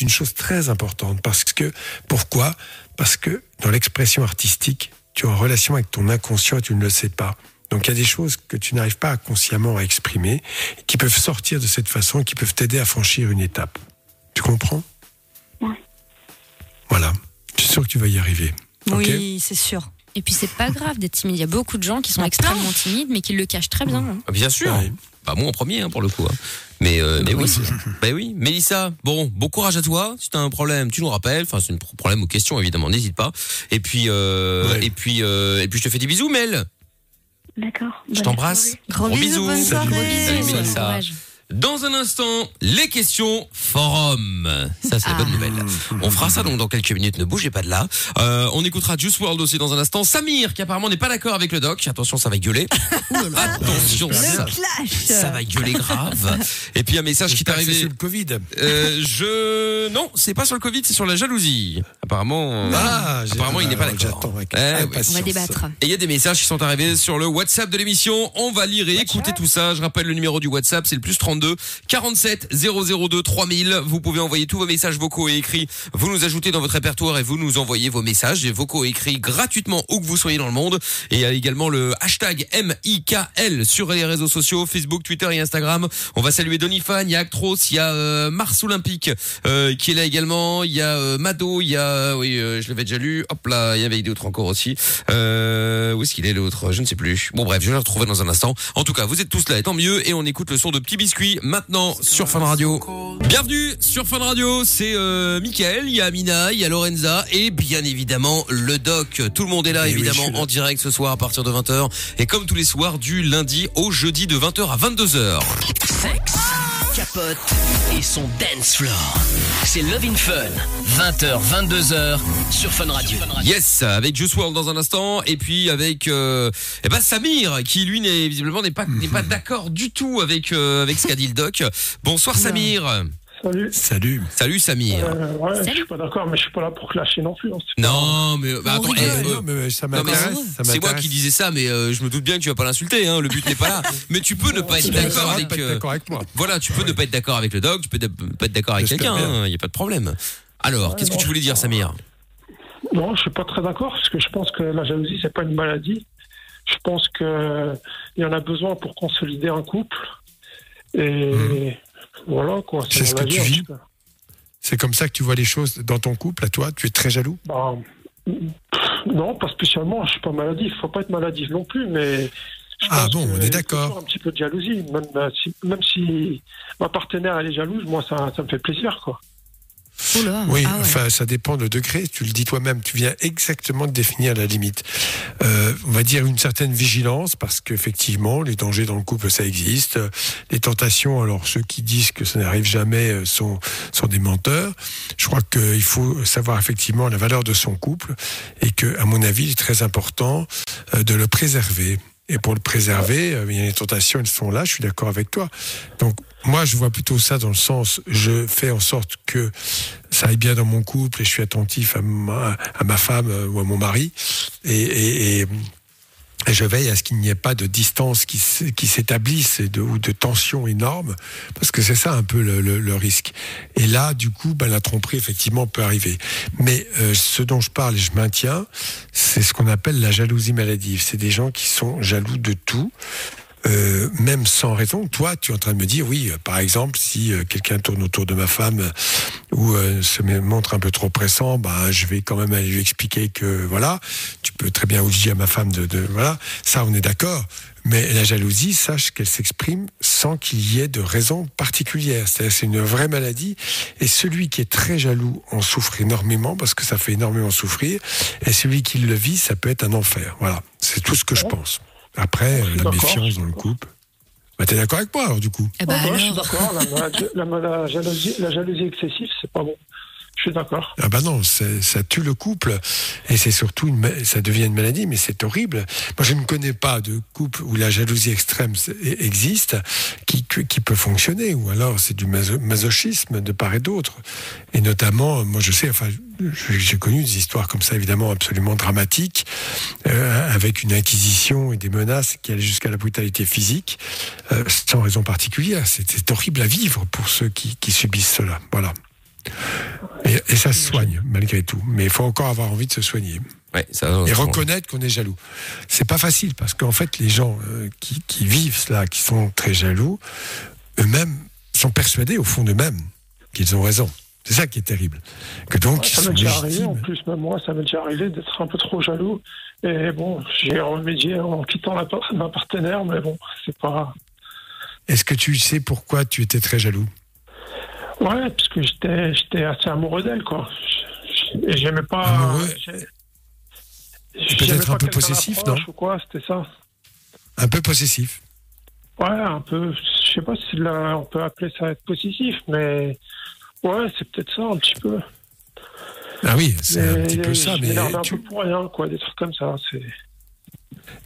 une chose très importante parce que pourquoi? Parce que dans l'expression artistique, tu es en relation avec ton inconscient et tu ne le sais pas. Donc il y a des choses que tu n'arrives pas consciemment à exprimer, qui peuvent sortir de cette façon, qui peuvent t'aider à franchir une étape. Tu comprends? Oui. Voilà. Je suis sûr que tu vas y arriver. Oui, c'est sûr. Et puis c'est pas grave d'être timide. Il y a beaucoup de gens qui sont extrêmement timides, mais qui le cachent très bien. hein. Ah, Bien sûr. Ouais. Bah moi en premier hein, pour le coup. hein. Mais, euh, mais oui. bah oui. Mélissa, bon, bon courage à toi. Si t'as un problème, tu nous rappelles. Enfin, c'est un problème ou question évidemment, n'hésite pas. Et puis, euh, Ouais. et puis, euh, et puis je te fais des bisous, Mel. D'accord. Je t'embrasse. Gros, Gros bisous, bisous. bonne Salut. Mélissa. Dans un instant, les questions forum. Ça, c'est la bonne Ah. nouvelle. On fera ça donc dans quelques minutes. Ne bougez pas de là. Euh, on écoutera Juice World aussi dans un instant. Samir, qui apparemment n'est pas d'accord avec le doc. Attention, ça va gueuler. Attention, ça, ça va gueuler grave. Et puis un message qui t'est arrivé. sur le Covid. Euh, je non, c'est pas sur le Covid, c'est sur la jalousie. Apparemment, Ah, j'ai- apparemment il n'est pas d'accord. Eh oui. On va débattre. Et il y a des messages qui sont arrivés sur le WhatsApp de l'émission. On va lire et écouter tout ça. Je rappelle le numéro du WhatsApp, c'est le plus 32 47 002 3000. Vous pouvez envoyer tous vos messages vocaux et écrits. Vous nous ajoutez dans votre répertoire et vous nous envoyez vos messages et vocaux et écrits gratuitement où que vous soyez dans le monde. Et il y a également le hashtag MIKL sur les réseaux sociaux, Facebook, Twitter et Instagram. On va saluer Donifan, il y a Actros, il y a euh, Mars Olympique euh, qui est là également. Il y a euh, Mado, il y a oui, euh, je l'avais déjà lu. Hop là, il y avait d'autres encore aussi. Euh, où est-ce qu'il est l'autre? Je ne sais plus. Bon bref, je vais le retrouver dans un instant. En tout cas, vous êtes tous là, et tant mieux. Et on écoute le son de Petit Biscuit maintenant sur Fun Radio. Bienvenue sur Fun Radio. C'est euh, Mickaël, il y a Amina, il y a Lorenza et bien évidemment le doc. Tout le monde est là Eh évidemment là. en direct ce soir à partir de 20h et comme tous les soirs du lundi au jeudi de 20h à 22h. Sexe, capote et son dance floor. C'est Love in Fun. 20h, 22h sur Fun Radio. Yes, avec Juice WRLD dans un instant, et puis avec euh, eh ben Samir, qui lui n'est visiblement n'est pas n'est pas d'accord du tout avec euh, avec ce qu'a dit le doc. Bonsoir Samir. Salut. Salut. Salut Samir. Euh, ouais, je suis pas d'accord, mais je suis pas là pour clasher non plus. hein. Non, mais bah, attends, eh, euh, non, mais ça m'intéresse. c'est moi qui disais ça, mais euh, je me doute bien que tu vas pas l'insulter. Hein, le but n'est pas là. Mais tu peux ne pas être d'accord pas avec. être euh, d'accord avec moi. Voilà, tu peux ne pas être d'accord avec le doc, tu peux ne pas être d'accord avec quelqu'un. Il y a pas de problème. Alors, qu'est-ce que tu voulais dire, Samir? Non, je suis pas très d'accord parce que je pense que la jalousie c'est pas une maladie. Je pense que il y en a besoin pour consolider un couple. Et voilà quoi. C'est ce que tu vis. C'est comme ça que tu vois les choses dans ton couple, à toi Tu es très jaloux Bah, non, pas spécialement. Je suis pas maladif. Faut pas être maladif non plus, mais. je Ah bon, on est d'accord. Un petit peu de jalousie, même euh, si, même si ma partenaire elle est jalouse, moi ça, ça me fait plaisir quoi. Oula. Oui, Ah ouais. enfin, ça dépend le degré. Tu le dis toi-même. Tu viens exactement de définir la limite. Euh, on va dire une certaine vigilance parce qu'effectivement, les dangers dans le couple, ça existe. Les tentations, alors ceux qui disent que ça n'arrive jamais euh, sont, sont des menteurs. Je crois qu'il faut savoir effectivement la valeur de son couple et que, à mon avis, il est très important euh, de le préserver. Et pour le préserver, euh, il y a les tentations, elles sont là. Je suis d'accord avec toi. Donc, moi, je vois plutôt ça dans le sens, je fais en sorte que ça aille bien dans mon couple et je suis attentif à ma, femme euh, ou à mon mari et je veille à ce qu'il n'y ait pas de distance qui, s'établisse ou de tension énorme parce que c'est ça un peu le, risque. Et là, du coup, ben, la tromperie effectivement peut arriver. Mais euh, ce dont je parle et je maintiens, c'est ce qu'on appelle la jalousie maladive. C'est des gens qui sont jaloux de tout. Euh, même sans raison. Toi, tu es en train de me dire, oui, euh, par exemple, si euh, quelqu'un tourne autour de ma femme ou euh, se montre un peu trop pressant, bah, je vais quand même aller lui expliquer que voilà, tu peux très bien dire à ma femme de, de voilà, ça, on est d'accord. Mais la jalousie, sache qu'elle s'exprime sans qu'il y ait de raison particulière. C'est-à-dire, c'est une vraie maladie. Et celui qui est très jaloux en souffre énormément parce que ça fait énormément souffrir. Et celui qui le vit, ça peut être un enfer. Voilà. C'est tout ce que je pense. Après, la méfiance dans le couple. Bah, t'es d'accord avec moi, alors, du coup? Eh ben ouais, je suis d'accord. La, la- la- la jalousie, la jalousie excessive, c'est pas bon. Je suis d'accord. Ah bah non, ça tue le couple et c'est surtout une, ça devient une maladie, mais c'est horrible. Moi, je ne connais pas de couple où la jalousie extrême e- existe, qui, peut fonctionner, ou alors c'est du maso- masochisme de part et d'autre. Et notamment, moi, je sais, enfin, j'ai connu des histoires comme ça, évidemment, absolument dramatiques, euh, avec une inquisition et des menaces qui allaient jusqu'à la brutalité physique, euh, sans raison particulière. C'est horrible à vivre pour ceux qui, qui subissent cela. Voilà. Et ça se soigne, malgré tout. Mais il faut encore avoir envie de se soigner. Ouais, ça. Et reconnaître qu'on est jaloux. C'est pas facile, parce qu'en fait, les gens euh, qui, qui vivent cela, qui sont très jaloux, eux-mêmes sont persuadés, au fond d'eux-mêmes, qu'ils ont raison. C'est ça qui est terrible. Que donc, Ça m'est déjà arrivé, en plus, même moi, ça m'est déjà arrivé d'être un peu trop jaloux. Et bon, j'ai remédié en quittant la, ma partenaire, mais bon, c'est pas. Est-ce que tu sais pourquoi tu étais très jaloux? Ouais, parce que j'étais, j'étais assez amoureux d'elle, quoi. Et j'aimais pas. Amoureux j'ai- peut-être un peu possessif, non ou quoi, c'était ça. Un peu possessif. Ouais, un peu. Je sais pas si là, on peut appeler ça être possessif, mais. Ouais, c'est peut-être ça, un petit peu. Ah oui, c'est un petit peu ça. Mais un tu- peu pour rien, quoi, des trucs comme ça.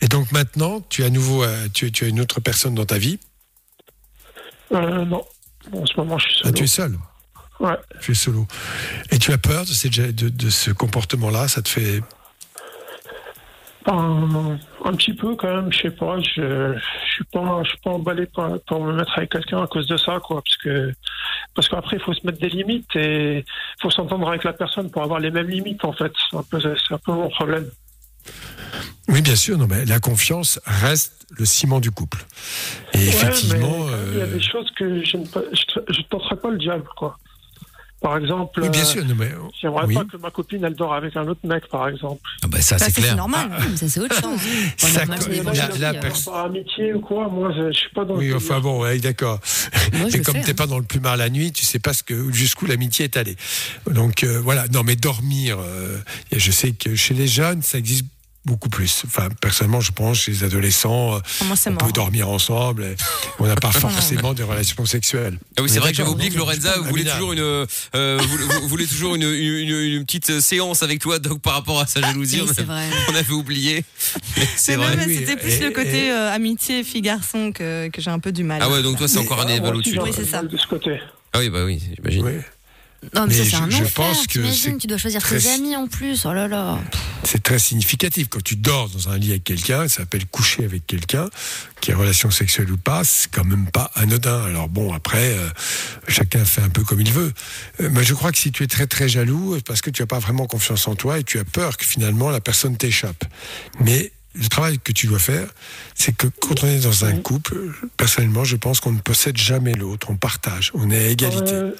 Et donc maintenant, tu as à nouveau, euh, tu, tu as une autre personne dans ta vie? Euh, non. En ce moment, je suis Ah, solo. tu es seul. Ouais. Tu es solo. Et tu as peur de, cette- de, de ce comportement-là? Ça te fait. Un, un petit peu quand même, je sais pas, je, je suis pas, je suis pas emballé pour, pour me mettre avec quelqu'un à cause de ça, quoi, parce que, parce qu'après il faut se mettre des limites et il faut s'entendre avec la personne pour avoir les mêmes limites en fait. C'est un peu, c'est un peu mon problème. Oui, bien sûr. Non, mais la confiance reste le ciment du couple. Et Ouais, effectivement. mais il y a euh, des choses que je ne, je, je tenterai pas le diable, quoi. Par exemple, oui, bien euh, sûr. Non, mais, j'aimerais oui. pas que ma copine elle dort avec un autre mec, par exemple. Ah bah ça Ça, c'est c'est clair. normal. Mais ça, c'est autre chose. Ça, co- l'ai- la- la Par amitié ou quoi, moi je, je suis pas dans. Oui, le enfin bon, ouais, d'accord. Et comme t'es hein. pas dans le plumard la nuit, tu sais pas ce que jusqu'où l'amitié est allée. Donc euh, voilà. Non, mais dormir. euh, je sais que chez les jeunes, ça existe beaucoup plus. Enfin, personnellement, je pense chez les adolescents, euh, Ah, Moi, c'est on peut dormir ensemble. et on n'a pas forcément des relations sexuelles. Ah oui, c'est est vrai que j'avais oublié que Lorenza voulait toujours une, euh, voulait, vou- voulait toujours une, une, une- une petite séance avec toi, donc par rapport à sa jalousie, Oui, on, c'est a- vrai. on avait oublié. C'est vrai. oui, C'était plus et- le côté et- euh, amitié fille-garçon que, que j'ai un peu du mal. Ah ouais, donc toi c'est encore un Ah, aussi, au-dessus. Oui, c'est ça. De ce côté. Ah oui, bah oui, j'imagine. Oui. Non, mais, Mais ça, c'est je- un je enfer. pense que tu dois choisir très- tes amis en plus. Oh là là. C'est très significatif. Quand tu dors dans un lit avec quelqu'un, ça s'appelle coucher avec quelqu'un, qui est relation sexuelle ou pas, c'est quand même pas anodin. Alors bon, après, euh, chacun fait un peu comme il veut. Euh, mais je crois que si tu es très très jaloux, parce que tu n'as pas vraiment confiance en toi et tu as peur que finalement la personne t'échappe. Mais le travail que tu dois faire, c'est que quand on est dans un couple, personnellement, je pense qu'on ne possède jamais l'autre, on partage, on est à égalité. Euh,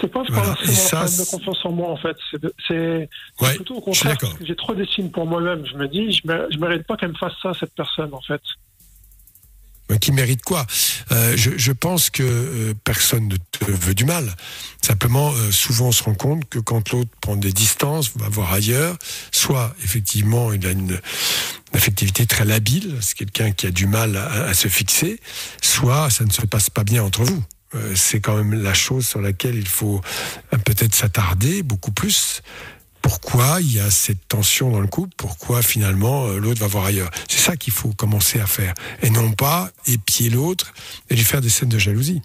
c'est pas Voilà. Et ça, de confiance en moi en fait. C'est Ouais, plutôt au je contraire j'ai trop d'estime pour moi-même. Je me dis, je, je mérite pas qu'elle me fasse ça cette personne en fait. Mais qui mérite quoi Euh, je, je pense que euh, personne ne te veut du mal. Simplement, euh, souvent on se rend compte que quand l'autre prend des distances, va voir ailleurs, soit effectivement il a une, une affectivité très labile, c'est quelqu'un qui a du mal à, à se fixer, soit ça ne se passe pas bien entre vous. Euh, c'est quand même la chose sur laquelle il faut euh, peut-être s'attarder beaucoup plus. Pourquoi il y a cette tension dans le couple Pourquoi finalement euh, l'autre va voir ailleurs C'est ça qu'il faut commencer à faire. Et non pas épier l'autre et lui faire des scènes de jalousie.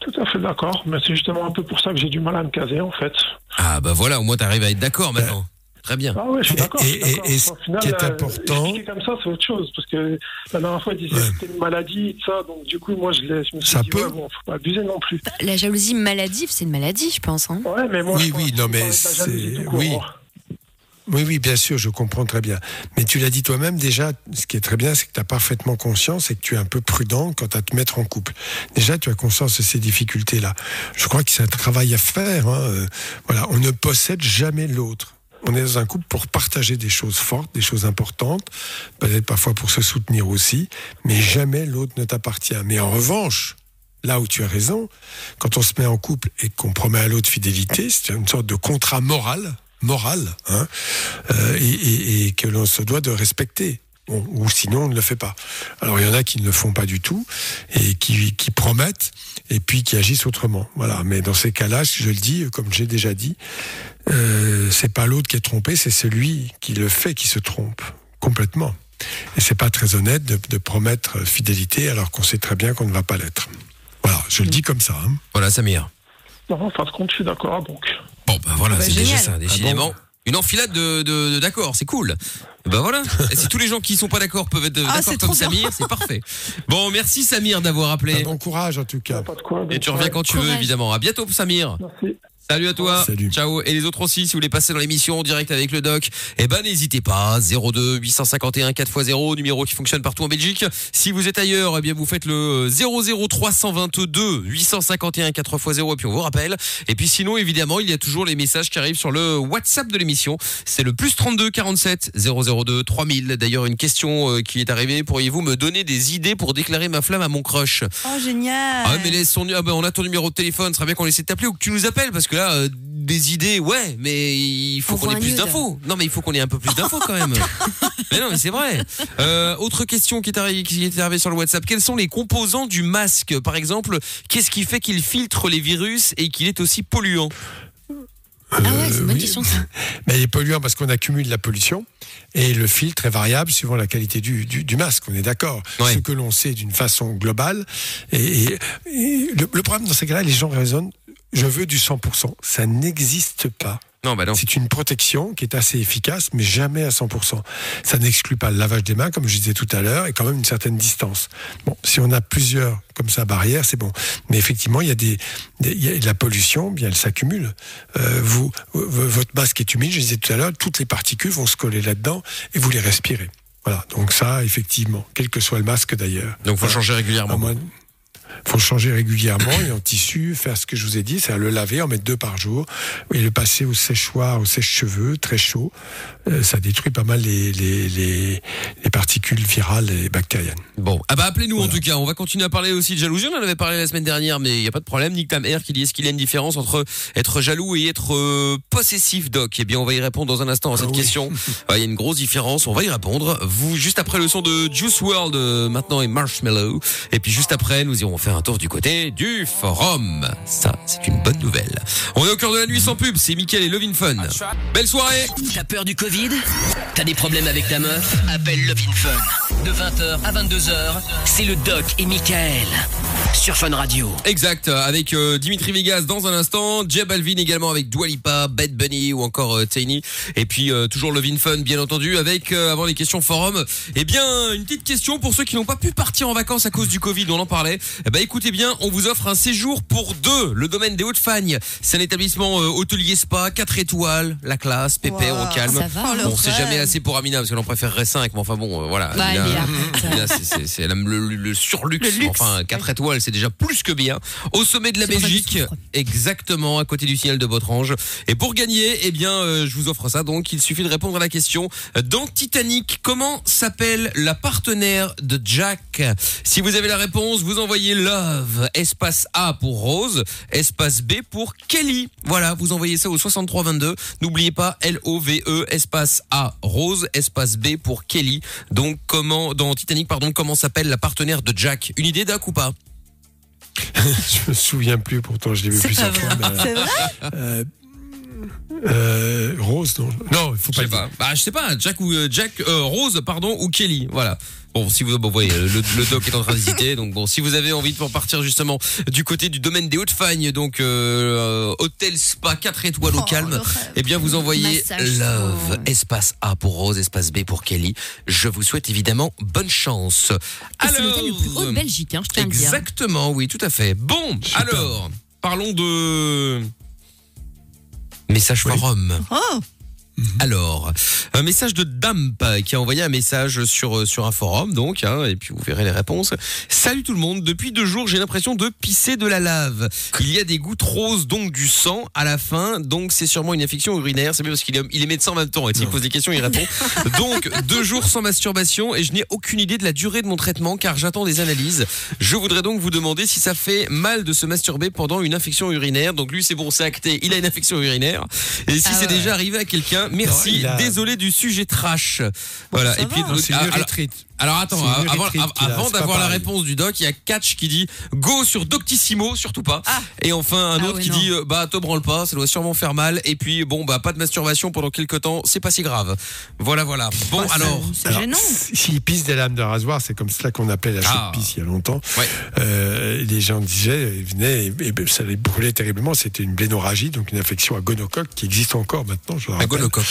Tout à fait d'accord, mais c'est justement un peu pour ça que j'ai du mal à me caser en fait. Ah bah voilà, au moins t'arrives à être d'accord maintenant. Très bien. Ah ouais, je suis Et- d'accord. et- et- ce final, qui est euh, important- comme ça, c'est autre chose parce que la dernière fois, il disait Ouais. que c'était une maladie, tout ça, donc du coup, moi, je, je me suis Ça dit, peut. ouais, bon, faut pas abuser non plus. La jalousie maladive, c'est une maladie, je pense. Hein. Ouais, mais moi, Oui, je oui, non, mais c'est- oui. Oui, oui, bien sûr, je comprends très bien. Mais tu l'as dit toi-même déjà, ce qui est très bien, c'est que tu as parfaitement conscience et que tu es un peu prudent quant à te mettre en couple. Déjà, tu as conscience de ces difficultés-là. Je crois que c'est un travail à faire. hein. Euh, Voilà, on ne possède jamais l'autre. On est dans un couple pour partager des choses fortes, des choses importantes, peut-être parfois pour se soutenir aussi, mais jamais l'autre ne t'appartient. Mais en revanche, là où tu as raison, quand on se met en couple et qu'on promet à l'autre fidélité, c'est une sorte de contrat moral, moral, hein, euh, et, et- et que l'on se doit de respecter. Bon, ou sinon, on ne le fait pas. Alors, il y en a qui ne le font pas du tout et qui, qui promettent et puis qui agissent autrement. Voilà. Mais dans ces cas-là, si je le dis, comme j'ai déjà dit, euh, c'est pas l'autre qui est trompé, c'est celui qui le fait qui se trompe complètement. Et c'est pas très honnête de, de promettre fidélité alors qu'on sait très bien qu'on ne va pas l'être. Voilà, je le dis comme ça. hein. Voilà Samir. Non, en fin de compte, je suis d'accord, donc. Bon bah voilà, Bah, c'est déjà ça, décidément. bon Une enfilade de, de, de d'accord, c'est cool. Et Ben voilà. Et si tous les gens qui sont pas d'accord peuvent être Ah, d'accord c'est comme. Samir, c'est parfait. Bon, merci Samir d'avoir appelé. Un bon courage en tout cas. Pas de quoi. Et tu reviens quand tu veux, évidemment. À bientôt, Samir. Merci. Salut à toi. Salut. Ciao. Et les autres aussi, si vous voulez passer dans l'émission en direct avec le doc, eh ben n'hésitez pas. 02 851 4x0, numéro qui fonctionne partout en Belgique. Si vous êtes ailleurs, eh bien vous faites le 00 322 851 4x0 et puis on vous rappelle. Et puis sinon, évidemment, il y a toujours les messages qui arrivent sur le WhatsApp de l'émission. C'est le plus 32 47 002 3000. D'ailleurs, une question euh, qui est arrivée. Pourriez-vous me donner des idées pour déclarer ma flamme à mon crush? Oh, génial. ah mais laisse son ah ben, on a ton numéro de téléphone, ce serait bien qu'on essaie de t'appeler ou que tu nous appelles parce que là euh, des idées ouais, mais il faut qu'on ait plus d'infos. Non mais il faut qu'on ait un peu plus d'infos quand même. mais non mais c'est vrai. Euh, autre question qui est arrivée qui est arrivée sur le WhatsApp, quels sont les composants du masque? Par exemple Qu'est-ce qui fait qu'il filtre les virus et qu'il est aussi polluant? Ah ouais, c'est une bonne oui. question ça. Mais il est polluant parce qu'on accumule la pollution et le filtre est variable suivant la qualité du, du, du masque, on est d'accord. Ouais. Ce que l'on sait d'une façon globale. Et, et- et le, le problème dans ces cas-là, les gens raisonnent, je veux du 100%. Ça n'existe pas. Non bah non. C'est une protection qui est assez efficace, mais jamais à 100%. Ça n'exclut pas le lavage des mains, comme je disais tout à l'heure, et quand même une certaine distance. Bon, si on a plusieurs comme ça barrières, c'est bon. Mais effectivement, il y a des, des- il y a de la pollution, bien elle s'accumule. Euh, vous, votre masque est humide, je disais tout à l'heure, toutes les particules vont se coller là-dedans et vous les respirez. Voilà. Donc ça, effectivement, quel que soit le masque d'ailleurs. Donc faut Voilà. changer régulièrement. Faut changer régulièrement et en tissu, faire ce que je vous ai dit, c'est à le laver, en mettre deux par jour et le passer au séchoir, au sèche-cheveux, très chaud. Euh, ça détruit pas mal les, les, les, les particules virales et bactériennes. Bon, ah bah appelez-nous en tout cas. On va continuer à parler aussi de jalousie. On en avait parlé la semaine dernière, mais il y a pas de problème. Nick Tam Air qui dit est-ce qu'il y a une différence entre être jaloux et être euh, possessif, Doc? Eh bien, on va y répondre dans un instant à cette Ah oui. question. Il y a une grosse différence. On va y répondre. Vous juste après le son de Juice World euh, maintenant et Marshmallow. Et puis juste après, nous irons faire un tour du côté du forum. Ça, c'est une bonne nouvelle. On est au cœur de la nuit sans pub. C'est Mickaël et Lovin Fun. Belle soirée. T'as peur du Covid? T'as des problèmes avec ta meuf? Appelle Love in Fun. De 20h à 22h, c'est le Doc et Michael. Sur Fun Radio. Exact, avec euh, Dimitri Vegas dans un instant, Jeb Alvin également avec Dua Lipa, Bad Bunny ou encore euh, Tiny et puis euh, toujours Levin Fun bien entendu avec euh, avant les questions forum. Eh bien, une petite question pour ceux qui n'ont pas pu partir en vacances à cause du Covid, on en parlait. Ben écoutez bien, on vous offre un séjour pour deux, le domaine des Hautes-Fagnes. C'est un établissement euh, hôtelier spa 4 étoiles, la classe, pépère Wow. au calme. Ça va. Oh, hein. le Bon, c'est rêve. jamais assez pour Amina parce que l'on préférerait 5, mais enfin bon, euh, voilà. Bah, Amina, elle est arrête. Amina, c'est- le, le surluxe. Le luxe. Enfin, 4 étoiles, c'est déjà plus que bien. Au sommet de la C'est pour ça que je Belgique, exactement, à côté du signal de Botrange. Et pour gagner, eh bien, euh, je vous offre ça. Donc, il suffit de répondre à la question. Dans Titanic, comment s'appelle la partenaire de Jack? Si vous avez la réponse, vous envoyez Love, espace A pour Rose, espace B pour Kelly. Voilà, vous envoyez ça au 6322. N'oubliez pas L-O-V-E, espace A, Rose, espace B pour Kelly. Donc, comment, dans Titanic, pardon, comment s'appelle la partenaire de Jack? Une idée, Doc, ou pas? Je me souviens plus, pourtant je l'ai vu plusieurs fois. C'est vrai? euh, euh, Rose, non Non, il faut Je pas sais le dire. pas. Bah, je sais pas. Jack ou euh, Jack euh, Rose, pardon, ou Kelly. Voilà. Bon, si vous, bon, voyez, le, le doc est en train d'hésiter. Donc bon, si vous avez envie de partir justement du côté du domaine des Hautes-Fagnes, donc euh, euh, hôtel spa 4 étoiles au Oh, calme, eh bien vous envoyez Massage. love Oh. espace A pour Rose, espace B pour Kelly. Je vous souhaite évidemment bonne chance. Et c'est l'hôtel le plus haut de Belgique, hein, je tiens à le dire. Exactement, oui, tout à fait. Bon, alors, parlons de message Oui. forum. Oh Alors, un message de Damp qui a envoyé un message sur sur un forum, donc, hein, et puis vous verrez les réponses. Salut tout le monde. Depuis deux jours, j'ai l'impression de pisser de la lave. Il y a des gouttes roses, donc du sang à la fin, donc c'est sûrement une infection urinaire. C'est bien parce qu'il est, il est médecin en même temps. Et s'il Non. pose des questions, il répond. Donc deux jours sans masturbation et je n'ai aucune idée de la durée de mon traitement car j'attends des analyses. Je voudrais donc vous demander si ça fait mal de se masturber pendant une infection urinaire. Donc lui, c'est bon, c'est acté. Il a une infection urinaire. Et si Ah c'est ouais. déjà arrivé à quelqu'un, merci. Non, il a- Désolé du sujet trash. Voilà. Et puis va. Non, c'est une alors- attends, une avant, d'avoir la réponse du doc, il y a Catch qui dit go sur Doctissimo, surtout pas. Ah. Et enfin un Ah autre ouais, qui non. dit euh, bah te branle pas, ça doit sûrement faire mal. Et puis bon bah pas de masturbation pendant quelques temps, c'est pas si grave. Voilà voilà. Bon Bah, c'est- alors. C'est gênant. S'il pisse des lames de rasoir, c'est comme cela qu'on appelait la Ah. pisse il y a longtemps. Ouais. Euh, les gens disaient, ils venaient, et, et ça les brûlait terriblement. C'était une blénorragie, donc une infection à gonocoque qui existe encore maintenant. Je le rappelle. gonocoque.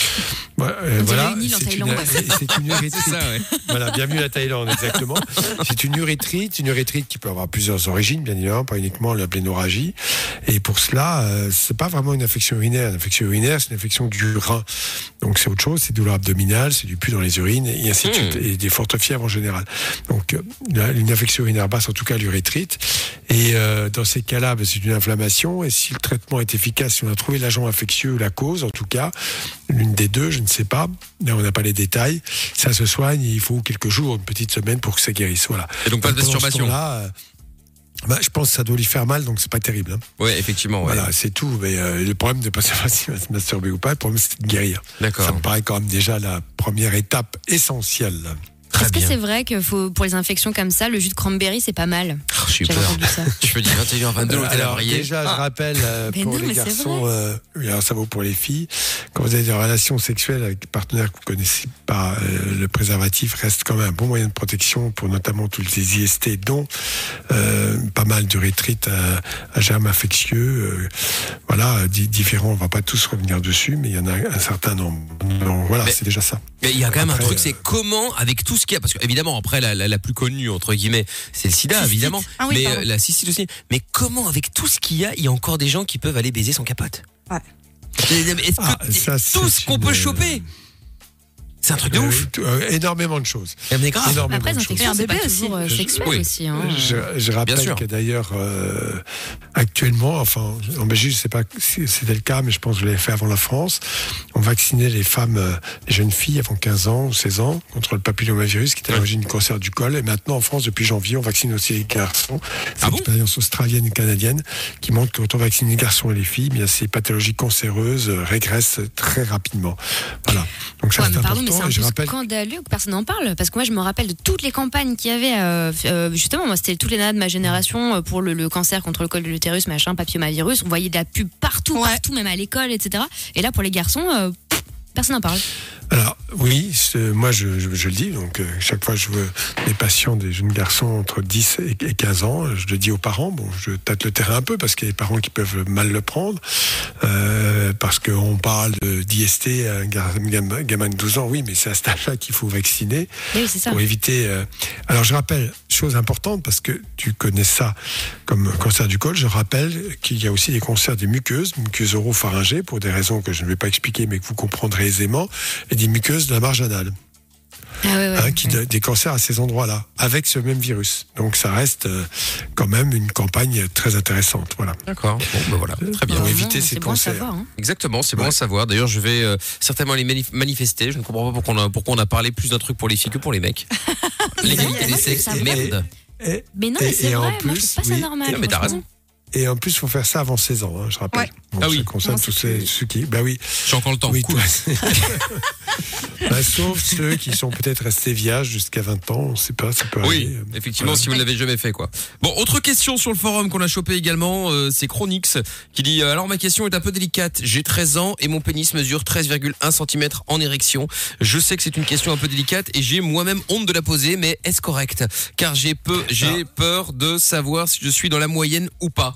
Ouais, euh, voilà, une c'est une, une ça ouais. Voilà, bienvenue venu à Thaïlande, exactement. C'est une urétrite, une urétrite qui peut avoir plusieurs origines, bien évidemment, pas uniquement la blénorragie. Et pour cela, euh, c'est pas vraiment une infection urinaire. Une infection urinaire, c'est une infection du rein. Donc c'est autre chose, c'est douleur abdominale, c'est du pus dans les urines, et ainsi de suite, et des fortes fièvres en général. Donc euh, la- une infection urinaire basse, en tout cas l'urétrite. Et euh, dans ces cas-là, ben, c'est une inflammation. Et si le traitement est efficace, si on a trouvé l'agent infectieux, la cause, en tout cas, l'une des deux, je ne sais pas. Là, on n'a pas les détails. Ça se soigne. Il faut quelques jours, une petite semaine pour que ça guérisse. Voilà. Et donc pas de masturbation. euh, bah, je pense que ça doit lui faire mal, donc c'est pas terrible. hein. Ouais, effectivement. Ouais. Voilà, c'est tout. Mais euh, le problème de pas savoir s'il va se masturber ou pas, le problème c'est de guérir. D'accord. Ça me paraît quand même déjà la première étape essentielle. Très Est-ce que c'est vrai que faut, pour les infections comme ça, le jus de cranberry, c'est pas mal Oh, J'ai J'avais peur. ça. Tu dis 21h22, l'hôtel a Alors brillé. déjà, je Ah. rappelle euh, pour non, les garçons, euh, oui, alors ça vaut pour les filles. Quand vous avez des relations sexuelles avec des partenaires que vous connaissez pas, euh, le préservatif reste quand même un bon moyen de protection pour notamment tous les IST, dont euh, pas mal d'urétrites à, à germes infectieux. euh, voilà, di- différents. On va pas tous revenir dessus, mais il y en a un certain nombre. Donc voilà, Mais- c'est déjà ça. Mais il y a quand même Après, un truc, c'est comment, avec tout ce qu'il y a, parce que évidemment, après, la, la, la plus connue, entre guillemets, c'est le sida, Cystite. évidemment. Ah oui, mais pardon. euh, la cystite aussi. Mais comment, avec tout ce qu'il y a, il y a encore des gens qui peuvent aller baiser sans capote? Ouais. Que Ah, ça, tout ce qu'on peut choper C'est un truc de Euh, ouf. euh, énormément de choses. Eh, Mais grave. Énormément Après, un bébé euh, aussi. sexuel Oui. aussi. hein. Je, je rappelle que d'ailleurs, euh, actuellement, enfin, en Belgique, je ne sais pas si c'était le cas, mais je pense que je l'avais fait avant la France. On vaccinait les femmes, euh, les jeunes filles avant 15 ans ou 16 ans contre le papillomavirus qui est à Ouais. l'origine du cancer du col. Et maintenant, en France, depuis janvier, on vaccine aussi les garçons. C'est Ah une bon expérience australienne et canadienne qui montre que quand on vaccine les garçons et les filles, bien, ces pathologies cancéreuses régressent très rapidement. Voilà. Donc ça, Ouais, c'est mais c'est un peu rappelle scandaleux que personne n'en parle. Parce que moi, je me rappelle de toutes les campagnes qu'il y avait. euh, euh, justement, moi, c'était toutes les nanas de ma génération euh, pour le, le cancer contre le col de l'utérus, machin, papillomavirus. On voyait de la pub partout, Ouais. partout, même à l'école, etc. Et là, pour les garçons, euh, personne n'en parle. Alors oui, moi je, je, je le dis, donc euh, chaque fois que je veux des patients, des jeunes garçons entre 10 et et 15 ans, je le dis aux parents, bon je tâte le terrain un peu parce qu'il y a des parents qui peuvent mal le prendre, euh, parce qu'on parle de- d'IST à un gamin, de 12 ans, oui mais c'est à cet âge-là qu'il faut vacciner Oui, ça. pour éviter... euh, Alors je rappelle, chose importante, parce que tu connais ça comme cancer du col, je rappelle qu'il y a aussi des cancers des muqueuses, muqueuses oropharyngées, pour des raisons que je ne vais pas expliquer, mais que vous comprendrez aisément, et des muqueuses de la marge anale, Ah ouais, ouais, hein, qui, ouais. des cancers à ces endroits-là, avec ce même virus. Donc ça reste euh, quand même une campagne très intéressante. Voilà. D'accord. Bon, ben voilà. Très bien. pour Vraiment, éviter ces bon cancers. savoir, hein. Exactement, c'est bon à savoir. D'ailleurs, je vais euh, certainement les manif- manifester. Je ne comprends pas pourquoi on, a, pourquoi on a parlé plus d'un truc pour les filles que pour les mecs. L'égalité des sexes, ça merde. Et, Mais non, mais c'est en vrai, moi, je plus, trouve pas ça oui. normal. Non, mais t'as raison. Et en plus, il faut faire ça avant 16 ans, hein, je rappelle. Ouais. Donc, Ah oui. Ça concerne tous ceux qui... Bah oui. J'ai encore le temps. Oui, cool. Bah, sauf ceux qui sont peut-être restés vierges jusqu'à 20 ans, on sait pas, ça peut Oui, effectivement, Voilà. si vous ne l'avez jamais fait, quoi. Bon, autre question sur le forum qu'on a chopé également, euh, c'est Chronix qui dit euh, alors ma question est un peu délicate. J'ai 13 ans et mon pénis mesure 13,1 cm en érection. Je sais que c'est une question un peu délicate et j'ai moi-même honte de la poser, mais est-ce correct? Car j'ai peu, j'ai peur de savoir si je suis dans la moyenne ou pas.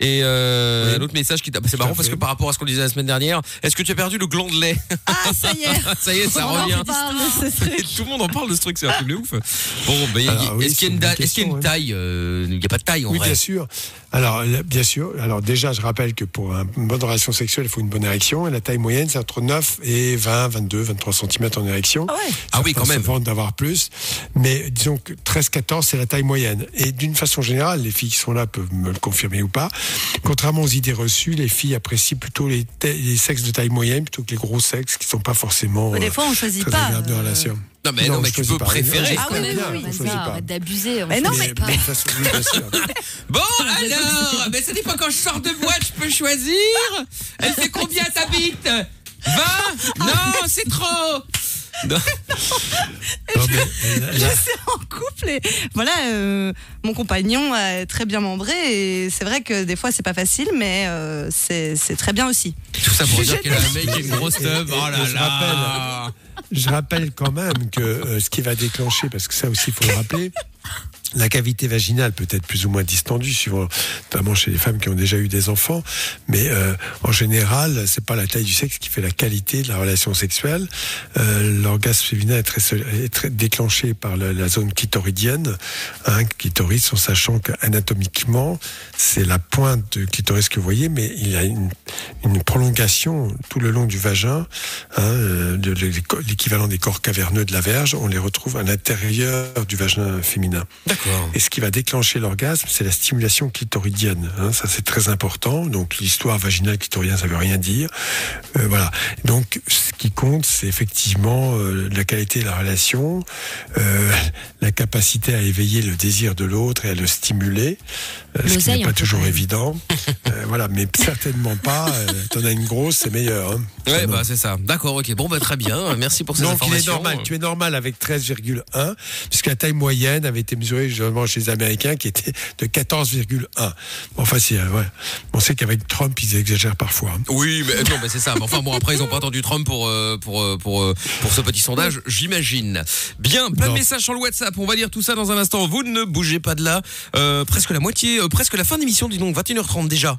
Et euh, Oui. un autre message qui t'a- c'est marrant parce que par rapport à ce qu'on disait la semaine dernière, est-ce que tu as perdu le gland de lait Ah, ça y est. Ça y est, ça On en revient. reparle de ce truc. Tout le monde en parle de ce truc, c'est un truc de ouf. Bon, ben, oui, est-ce qu'il y a une, y a question, taille euh, Il n'y a pas de taille en Oui, vrai. bien sûr. Alors, bien sûr. Alors, déjà, je rappelle que pour un- une bonne relation sexuelle, il faut une bonne érection. Et la taille moyenne, c'est entre 9 et 20, 22, 23 cm en érection. Ah ouais. Ah oui, quand même. vantent d'avoir plus. Mais disons que 13, 14, c'est la taille moyenne. Et d'une façon générale, les filles qui sont là peuvent me le confirmer ou pas. Contrairement aux idées reçues, les filles apprécient plutôt les, sexes de taille moyenne plutôt que les gros sexes qui sont pas forcément Des euh, fois, on choisit très pas. de euh, relation. Non, mais, non, Non, mais je tu peux pas. préférer. Ah oui, oui, oui, d'abuser. Mais non, mais- pas. Bon, alors, mais ça dépend quand je sors de boîte, je peux choisir. Elle fait combien ta bite 20 Non, c'est trop. Non. Je suis en couple et voilà, euh, mon compagnon est très bien membré et c'est vrai que des fois c'est pas facile, mais euh, c'est c'est très bien aussi. Tout ça pour Je- dire qu'elle a un mec qui a une grosse teub. Oh là je là. Je rappelle quand même que euh, ce qui va déclencher, parce que ça aussi il faut le rappeler, La cavité vaginale peut être plus ou moins distendue, suivant, notamment chez les femmes qui ont déjà eu des enfants, mais euh, en général, c'est pas la taille du sexe qui fait la qualité de la relation sexuelle. Euh, L'orgasme féminin est très, est très déclenché par la, zone clitoridienne, hein, clitoris, en sachant qu'anatomiquement, c'est la pointe de clitoris que vous voyez, mais il y a une, une prolongation tout le long du vagin, hein, euh, de- l'équivalent des corps caverneux de la verge, on les retrouve à l'intérieur du vagin féminin. Et ce qui va déclencher l'orgasme, c'est la stimulation clitoridienne. hein, ça, c'est très important. Donc, l'histoire vaginale clitorienne, ça veut rien dire. Euh, voilà. Donc, qui compte, c'est effectivement euh, la qualité de la relation, euh, la capacité à éveiller le désir de l'autre et à le stimuler, euh, ce qui n'est pas toujours évident. Euh, voilà, mais certainement pas. euh, T'en as une grosse, c'est meilleur. Hein. Ouais, bah c'est ça. D'accord, ok. Bon, bah très bien. Merci pour ces Donc il est normal, tu es normal avec 13,1, puisque la taille moyenne avait été mesurée justement chez les Américains qui était de 14,1. Bon, Enfin, si, ouais. On sait qu'avec Trump, ils exagèrent parfois. hein. Oui, mais non, mais c'est ça. Mais enfin bon, après ils ont pas attendu Trump pour euh, pour euh, pour euh, pour ce petit sondage, j'imagine. Bien, plein de messages sur le WhatsApp. On va lire tout ça dans un instant. Vous ne bougez pas de là. Euh, presque la moitié, euh, presque la fin d'émission, dis donc, 21h30 déjà.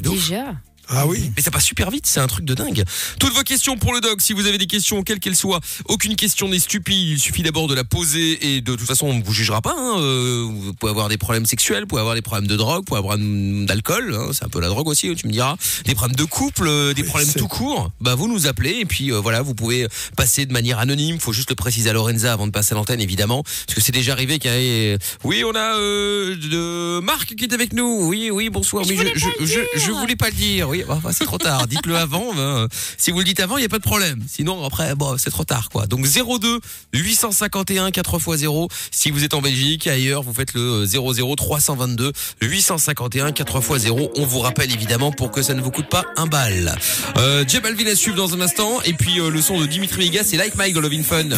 De ouf. Déjà? Ah oui Mais ça passe super vite, c'est un truc de dingue. Toutes vos questions pour le dog, si vous avez des questions, quelles qu'elles soient, aucune question n'est stupide, il suffit d'abord de la poser et de toute façon on ne vous jugera pas. hein. Euh, Vous pouvez avoir des problèmes sexuels, vous pouvez avoir des problèmes de drogue, vous pouvez avoir hum, d'alcool, hein, c'est un peu la drogue aussi, tu me diras. Des problèmes de couple, euh, des Oui, problèmes tout court, bah vous nous appelez et puis euh, voilà, vous pouvez passer de manière anonyme, faut juste le préciser à Lorenza avant de passer à l'antenne évidemment, parce que c'est déjà arrivé qu'il y ait... Oui, on a euh, de Marc qui est avec nous, oui, oui, bonsoir, Je oui, voulais je, pas le je, je, dire. je voulais pas le dire, oui, enfin, c'est trop tard, dites-le avant, ben, si vous le dites avant, il n'y a pas de problème, sinon après, bon, c'est trop tard quoi. Donc 02 851 4x0, si vous êtes en Belgique, ailleurs, vous faites le 00 322 851 4x0, on vous rappelle évidemment pour que ça ne vous coûte pas un bal. Euh, J Balvin à dans un instant, et puis euh, le son de Dimitri Vegas, c'est Like Mike dans Love in Fun.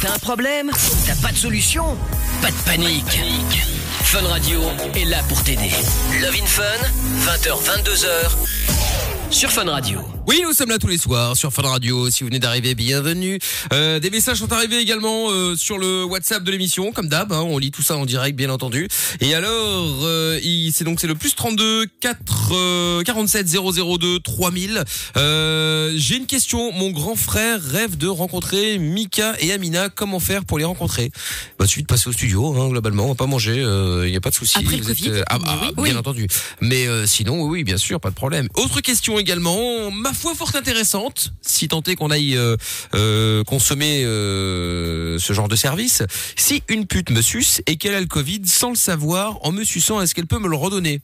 T'as un problème? T'as pas de solution? Pas de panique. Fun Radio est là pour t'aider. Love in Fun, 20h, 22h, sur Fun Radio. Oui, nous sommes là tous les soirs sur Fun Radio. Si vous venez d'arriver, bienvenue. Euh, des messages sont arrivés également euh, sur le WhatsApp de l'émission, comme d'hab. hein, on lit tout ça en direct, bien entendu. Et alors, euh, c'est donc c'est le plus 32 4 euh, 47 002 3000. Euh, J'ai une question. Mon grand frère rêve de rencontrer Mika et Amina. Comment faire pour les rencontrer? Bah, suffit de passer au studio. Hein, globalement, on va pas manger. Il n'y a pas de souci. Après le Vous êtes, Covid, euh, ah, ah, oui. bien entendu. Mais euh, sinon, oui, oui, bien sûr, pas de problème. Autre question également, ma foi fort intéressante, si tant est qu'on aille euh, euh, consommer euh, ce genre de service. Si une pute me suce et qu'elle a le Covid sans le savoir, en me suçant, est-ce qu'elle peut me le redonner?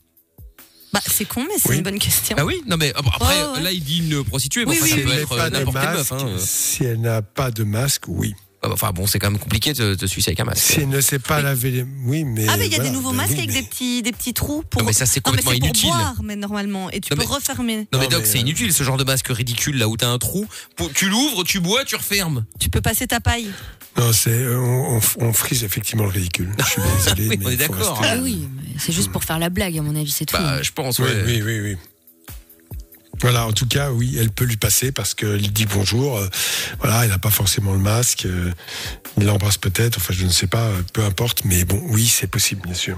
Bah, c'est con, mais c'est Oui. une bonne question. Ah oui Non mais ah, bon, après, ouais. là il dit une prostituée, mais Oui, enfin, oui, ça si peut être n'importe quelle meuf. Hein. si elle n'a pas de masque, oui. Enfin bon, c'est quand même compliqué de te sucer avec un masque. Si elle ne sait pas laver les... Oui, mais... Ah, mais il y a voilà, des nouveaux ben masques oui, avec mais- des petits, des petits trous pour. Non mais ça c'est Non, mais complètement c'est inutile. pour boire, mais normalement. Et tu Non, peux mais- refermer. Non mais Non, Doc, mais, c'est euh, inutile ce genre de masque ridicule là où t'as un trou. Pour- Tu l'ouvres, tu bois, tu refermes. Tu peux passer ta paille. Non, c'est... euh, On, on- on frise effectivement le ridicule. Je suis désolé, Oui, mais on est d'accord. rester- Ah oui, mais c'est juste pour faire la blague, à mon avis, c'est tout. Bah je pense. Oui, oui, oui, oui. Voilà, en tout cas, oui, elle peut lui passer parce qu'il dit bonjour. euh, voilà, il n'a pas forcément le masque. euh, il l'embrasse peut-être. Enfin, je ne sais pas. euh, peu importe. Mais bon, oui, c'est possible, bien sûr.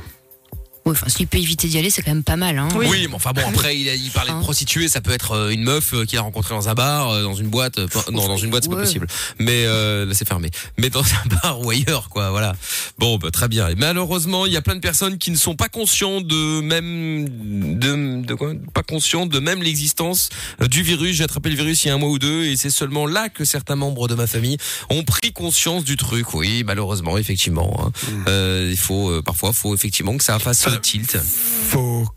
Ouais, enfin, s'il peut éviter d'y aller, c'est quand même pas mal. Hein. Oui. mais enfin bon, après, il, a- il parlait de Hein. prostituée, ça peut être euh, une meuf euh, qu'il a rencontrée dans un bar, euh, dans une boîte. enfin, non, dans une boîte, c'est pas Ouais. possible. Mais euh, là, c'est fermé. Mais dans un bar ou ailleurs, quoi, voilà. Bon, bah, très bien. Et malheureusement, il y a plein de personnes qui ne sont pas conscients de même de, de quoi? Pas conscients de même l'existence du virus. J'ai attrapé le virus il y a un mois ou deux, et c'est seulement là que certains membres de ma famille ont pris conscience du truc. Oui, malheureusement, effectivement. hein. Euh, il faut euh, parfois, faut effectivement que ça fasse tilt.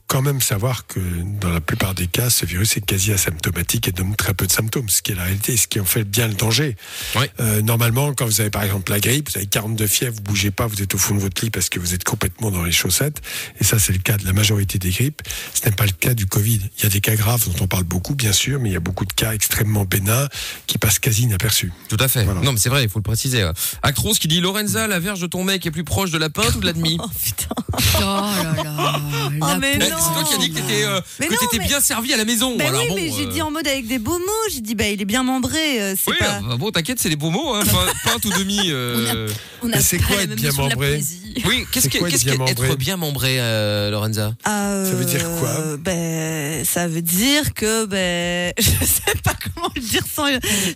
Quand même savoir que dans la plupart des cas, ce virus est quasi asymptomatique et donne très peu de symptômes, ce qui est la réalité, ce qui en fait bien le danger. Ouais. Euh, normalement, quand vous avez par exemple la grippe, vous avez 42 fièvres, vous bougez pas, vous êtes au fond de votre lit parce que vous êtes complètement dans les chaussettes. Et ça, c'est le cas de la majorité des grippes. Ce n'est pas le cas du Covid. Il y a des cas graves dont on parle beaucoup, bien sûr, mais il y a beaucoup de cas extrêmement bénins qui passent quasi inaperçus. Tout à fait. Voilà. Non, mais c'est vrai, il faut le préciser. ouais. Actros qui dit Lorenza, la verge de ton mec est plus proche de la pinte ou de la demi Oh putain. Oh là là. Oh, mais Mais Bah, non. C'est toi qui as dit que t'étais euh, Mais que non, t'étais mais- bien servi à la maison. Bah Alors oui, bon, mais j'ai euh, dit en mode avec des beaux mots. J'ai dit, bah il est bien membré. euh, C'est Oui, pas. bah, bon, t'inquiète, c'est des beaux mots, hein, tout demi. euh, On n'a Mais c'est pas quoi la être même bien notion de la membré poésie. Oui, qu'est-ce C'est que quoi qu'est-ce être bien qu'être membré bien membré, euh, Lorenza? Euh, Ça veut dire quoi? Ben, ça veut dire que ben, je sais pas comment le dire sans,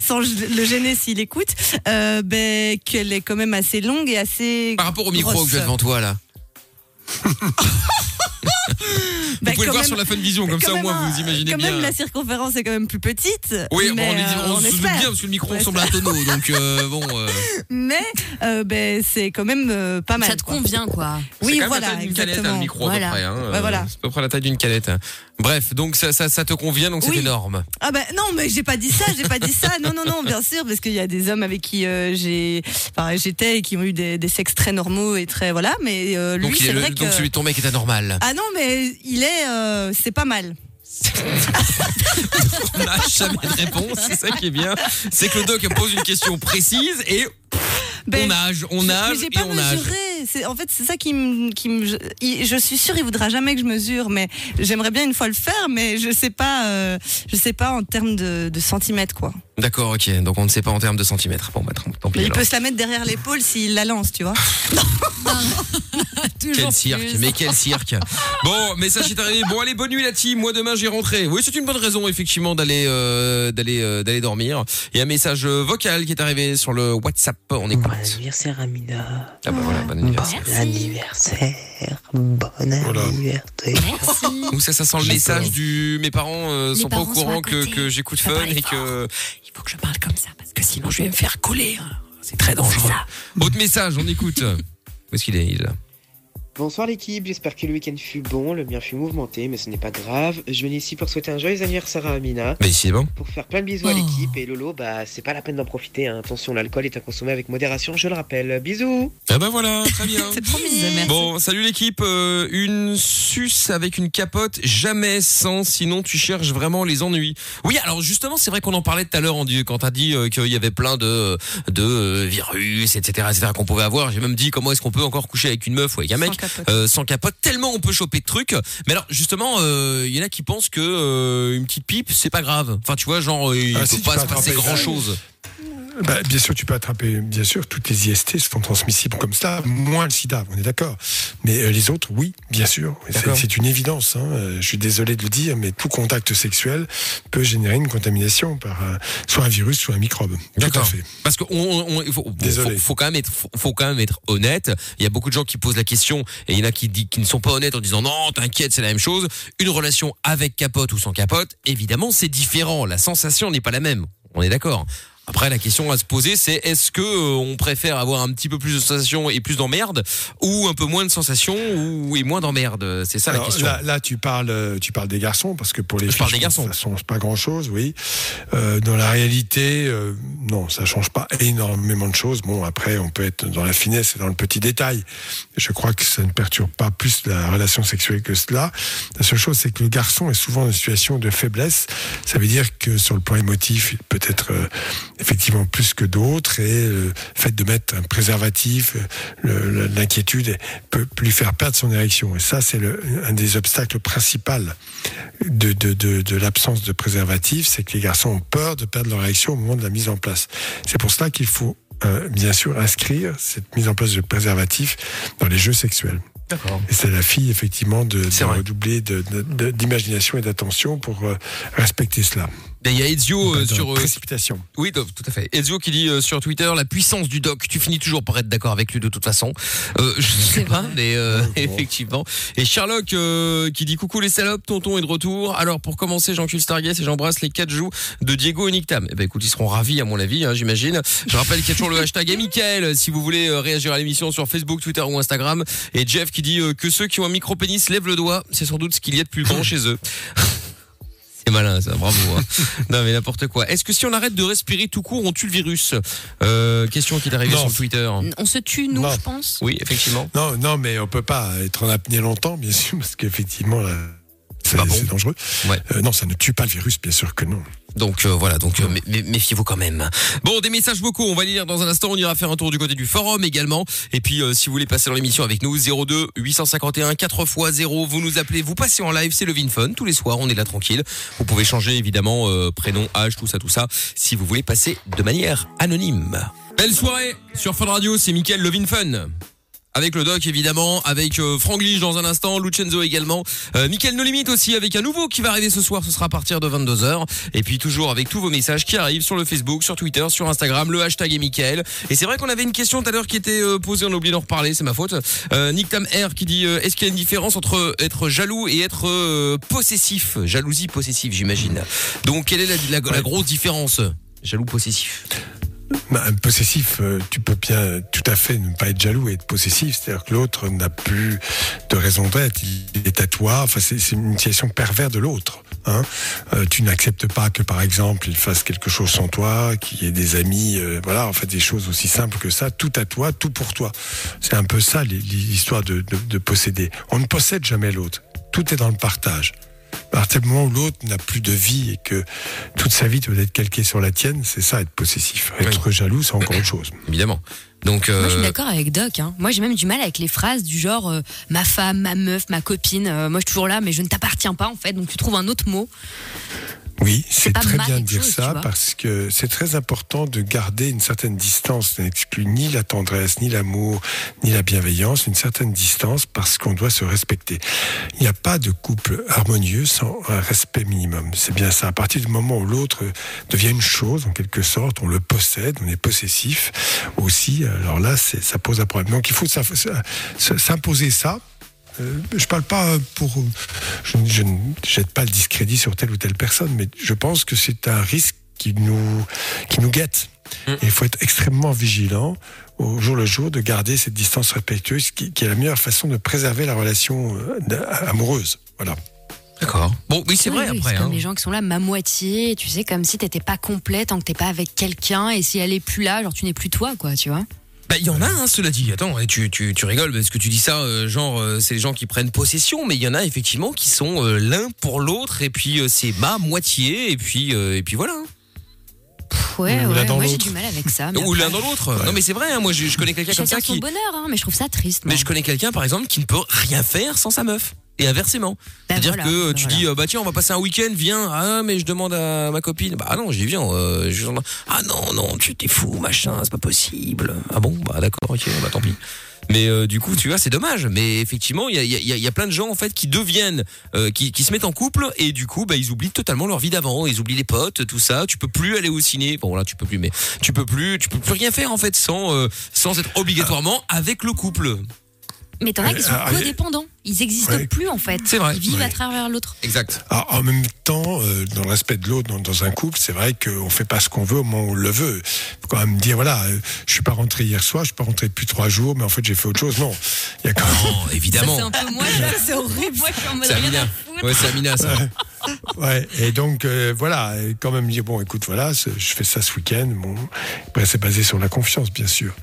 sans le gêner s'il écoute. Euh, ben, qu'elle est quand même assez longue et assez. Par rapport au micro grosse. que j'ai devant toi là. Vous Ben, pouvez le quand voir même- sur la fin de vision, comme quand ça au moins un- vous imaginez Quand bien. même, la circonférence est quand même plus petite. Oui, bon, mais, on, est- euh, on se doute bien parce que le micro On ressemble à un tonneau, donc euh, bon. euh, Mais euh, ben, c'est quand même euh, pas mal. Ça te quoi. convient, quoi. c'est Oui, quand voilà, la taille d'une canette, hein, exactement. le micro Voilà. à peu près. Hein, euh, voilà. C'est à peu près la taille d'une canette. Bref, donc ça, ça, ça te convient, donc c'est Oui. énorme. Ah ben non, mais j'ai pas dit ça, j'ai pas dit ça. Non, non, non, bien sûr, parce qu'il y a des hommes avec qui euh, j'ai, enfin, j'étais et qui ont eu des, des sexes très normaux et très voilà. Mais euh, lui, Donc, il est c'est le- vrai que. donc celui de ton mec est anormal. Ah non, mais il est, euh, c'est pas mal. On n'a jamais de réponse, c'est ça qui est bien. C'est que le doc pose une question précise et Ben, on nage, on mais nage j'ai et pas on nage. C'est en fait c'est ça qui me, qui me, je, suis sûre il voudra jamais que je mesure, mais j'aimerais bien une fois le faire, mais je sais pas, euh, je sais pas en termes de, de centimètres quoi. D'accord, ok. Donc on ne sait pas en termes de centimètres. Bon, bah, tant pis. Il alors. peut se la mettre derrière l'épaule s'il la lance, tu vois. Quel cirque, mais quel cirque. Bon, message est arrivé. Bon, allez, bonne nuit la team. Moi demain, j'ai rentré. Oui, c'est une bonne raison effectivement d'aller euh, d'aller euh, d'aller dormir. Il y a un message vocal qui est arrivé sur le WhatsApp. On écoute. Bon anniversaire Amina. Ah bah voilà, bon Bon anniversaire. anniversaire. Bon Voilà. anniversaire. Merci. Ou ça, ça sent le message du mes parents euh, Mes sont pas au courant que, que j'écoute fun et que Il faut que je parle comme ça, parce que sinon je vais me faire coller. hein. c'est très dangereux. Autre message, on écoute. Où est-ce qu'il est, il? est là Bonsoir l'équipe, j'espère que le week-end fut bon, le mien fut mouvementé, mais ce n'est pas grave. Je venais ici pour souhaiter un joyeux anniversaire à Amina, Mais ici, c'est bon. pour faire plein de bisous à Oh. l'équipe, et Lolo, bah c'est pas la peine d'en profiter, hein. attention, l'alcool est à consommer avec modération, je le rappelle. Bisous Ah bah voilà, très bien. C'est promis. Merci. Bon, salut l'équipe. Euh, une suce avec une capote, jamais sans, sinon tu cherches vraiment les ennuis. Oui, alors justement, c'est vrai qu'on en parlait tout à l'heure quand t'as dit euh, qu'il y avait plein de, de euh, virus, etc., etc., qu'on pouvait avoir. J'ai même dit comment est-ce qu'on peut encore coucher avec une meuf ou avec un mec capote. euh, sans capote, tellement on peut choper de trucs. Mais alors justement, euh, il y en a qui pensent que euh, une petite pipe, c'est pas grave. Enfin, tu vois, genre, il Ah, peut si, tu pas se passer grand chose. Bah, bien sûr, tu peux attraper, bien sûr, toutes les IST sont transmissibles comme ça, moins le sida, on est d'accord. Mais euh, les autres, oui, bien sûr. C'est- une évidence. hein. Euh, Je suis désolé de le dire, mais tout contact sexuel peut générer une contamination par euh, soit un virus, soit un microbe. Tout à fait. Parce que on, on- il faut, Désolé. faut, faut quand même être, faut, faut quand même être honnête. Il y a beaucoup de gens qui posent la question et il y en a qui, dit, qui ne sont pas honnêtes en disant non, t'inquiète, c'est la même chose. Une relation avec capote ou sans capote, évidemment, c'est différent. La sensation n'est pas la même. On est d'accord. Après, la question à se poser, c'est est-ce que euh, on préfère avoir un petit peu plus de sensations et plus d'emmerde, ou un peu moins de sensations ou et moins d'emmerde? C'est ça la question. Là, là, tu parles, euh, tu parles des garçons parce que pour les Je filles, parle des pense garçons. ça change pas grand chose, oui. Euh, dans la réalité, euh, non, ça change pas énormément de choses. Bon, après, on peut être dans la finesse et dans le petit détail. Je crois que ça ne perturbe pas plus la relation sexuelle que cela. La seule chose, c'est que le garçon est souvent dans une situation de faiblesse. Ça veut dire que sur le plan émotif, il peut être effectivement plus que d'autres et le fait de mettre un préservatif, l'inquiétude peut lui faire perdre son érection. Et ça, c'est un des obstacles principaux de, de, de, de l'absence de préservatif, c'est que les garçons ont peur de perdre leur érection au moment de la mise en place. C'est pour cela qu'il faut euh, bien sûr inscrire cette mise en place de préservatif dans les jeux sexuels. D'accord. Et c'est la fille, effectivement, de, redoubler d'imagination et d'attention pour euh, respecter cela. Et Il y a Ezio euh, sur euh, précipitation. Oui, tout tout à fait. Ezio qui dit euh, sur Twitter la puissance du doc. Tu finis toujours par être d'accord avec lui de toute façon. Euh, je sais pas, mais euh, effectivement. Et Sherlock euh, qui dit coucou les salopes, tonton est de retour. Alors pour commencer, j'encule Stargate et j'embrasse les quatre joues de Diego et Nictam. Eh ben écoute, ils seront ravis à mon avis, hein, j'imagine. Je rappelle qu'il y a toujours le hashtag et Mickaël si vous voulez euh, réagir à l'émission sur Facebook, Twitter ou Instagram. Et Jeff qui dit euh, que ceux qui ont un micro pénis lèvent le doigt. C'est sans doute ce qu'il y a de plus grand chez eux. C'est malin, ça, bravo. hein. non, mais n'importe quoi. Est-ce que si on arrête de respirer tout court, on tue le virus? Euh, Question qui est arrivée Non. sur Twitter. On se tue, nous, Non. je pense. Oui, effectivement. Non, non, mais on peut pas être en apnée longtemps, bien sûr, parce qu'effectivement, là, c'est pas bon. c'est dangereux. Ouais. Euh, non, ça ne tue pas le virus, bien sûr que non. Donc euh, voilà, donc euh, mé- mé- méfiez-vous quand même. Bon, des messages vocaux, on va les lire dans un instant, on ira faire un tour du côté du forum également. Et puis euh, si vous voulez passer dans l'émission avec nous, 02 851 4 x 0, vous nous appelez, vous passez en live, c'est le Fun tous les soirs, on est là tranquille. Vous pouvez changer évidemment prénom, âge, tout ça, tout ça, si vous voulez passer de manière anonyme. Belle soirée sur Fun Radio, c'est Mickaël Levin Fun. Avec le doc évidemment, avec euh, Franglish dans un instant, Lucenzo également, euh, Mickaël No Limite aussi avec un nouveau qui va arriver ce soir, ce sera à partir de 22h et puis toujours avec tous vos messages qui arrivent sur le Facebook, sur Twitter, sur Instagram, le hashtag est Mickaël. Et c'est vrai qu'on avait une question tout à l'heure qui était euh, posée, on a oublié d'en reparler, c'est ma faute. Euh, Nick Tam R qui dit euh, est-ce qu'il y a une différence entre être jaloux et être euh, possessif, jalousie possessive j'imagine. Donc quelle est la, la- la grosse différence? Jaloux possessif. Bah, un possessif, euh, tu peux bien tout à fait ne pas être jaloux et être possessif. C'est-à-dire que l'autre n'a plus de raison d'être. Il est à toi. Enfin, c'est c'est une situation perverse de l'autre. Hein. Euh, tu n'acceptes pas que, par exemple, il fasse quelque chose sans toi, qu'il y ait des amis, euh, voilà, en fait, des choses aussi simples que ça. Tout à toi, tout pour toi. C'est un peu ça l'histoire de, de, de posséder. On ne possède jamais l'autre. Tout est dans le partage. À partir du moment où l'autre n'a plus de vie et que toute sa vie doit être calquée sur la tienne, c'est ça être possessif. Être jaloux, c'est encore autre chose. Évidemment. Donc, Moi, je suis euh, d'accord avec Doc. Hein. Moi, j'ai même du mal avec les phrases du genre euh, ma femme, ma meuf, ma copine. Euh, moi, je suis toujours là, mais je ne t'appartiens pas, en fait. Donc, tu trouves un autre mot. Oui, c'est pas très bien de dire chose, ça parce que c'est très important de garder une certaine distance. Ça n'exclut ni la tendresse, ni l'amour, ni la bienveillance, une certaine distance parce qu'on doit se respecter. Il n'y a pas de couple harmonieux sans un respect minimum. C'est bien ça. À partir du moment où l'autre devient une chose, en quelque sorte, on le possède, on est possessif aussi. Alors là, ça pose un problème. Donc il faut s'imposer ça je parle pas pour. Je, je ne jette pas le discrédit sur telle ou telle personne, mais je pense que c'est un risque qui nous, qui nous guette. Mm. Et il faut être extrêmement vigilant au jour le jour de garder cette distance respectueuse qui, qui est la meilleure façon de préserver la relation euh, amoureuse. Voilà. D'accord. Bon, oui, c'est Oui, vrai oui, après. Hein. comme les gens qui sont là, ma moitié. Tu sais, comme si t'étais pas complète tant que t'es pas avec quelqu'un. Et si elle est plus là, genre, tu n'es plus toi, quoi, tu vois. Bah, il y en a, hein, cela dit. Attends, et tu, tu, tu rigoles parce que tu dis ça, euh, genre, euh, c'est les gens qui prennent possession, mais il y en a effectivement qui sont euh, l'un pour l'autre, et puis euh, c'est ma moitié, et puis, euh, et puis voilà. hein. Ouais, Ou l'un ouais, dans moi j'ai l'autre. du mal avec ça. Mais Ou l'un après, dans l'autre. Non, mais c'est vrai, hein, moi je, je connais quelqu'un comme Chacun ça son qui. bonheur, hein, mais je trouve ça triste. Mais moi. je connais quelqu'un, par exemple, qui ne peut rien faire sans sa meuf. Et inversement. Ben C'est-à-dire voilà, que ben tu voilà. dis, euh, bah tiens, on va passer un week-end, viens. Ah, mais je demande à ma copine. Bah non, j'y viens. euh, je- Ah non, non, tu t'es fou, machin, c'est pas possible. Ah bon, bah d'accord, ok, bah tant pis. Mais euh, du coup, tu vois, c'est dommage. Mais effectivement, il y a, il y, a, y a plein de gens en fait qui deviennent, euh, qui, qui se mettent en couple et du coup, bah ils oublient totalement leur vie d'avant. Ils oublient les potes, tout ça. Tu peux plus aller au ciné. Bon là, tu peux plus, mais tu peux plus, tu peux plus rien faire en fait sans euh, sans être obligatoirement avec le couple. Mais t'en as qui sont ah, codépendants. Ils n'existent Ouais. plus, en fait. C'est vrai. Ils vivent Ouais. à travers l'autre. Exact. Alors, en même temps, euh, dans le respect de l'autre, dans, dans un couple, c'est vrai qu'on fait pas ce qu'on veut au moment où on le veut. faut quand même dire, voilà, euh, je suis pas rentré hier soir, je suis pas rentré depuis trois jours, mais en fait j'ai fait autre chose. Non, il y a quand même... Non, évidemment. C'est un peu moi. C'est horrible. Moi, je suis en mode rien à. Ouais, c'est Amina, ça. Ouais, et donc euh, voilà, et quand même dire bon, écoute, voilà, je fais ça ce week-end. Bon, après c'est basé sur la confiance, bien sûr,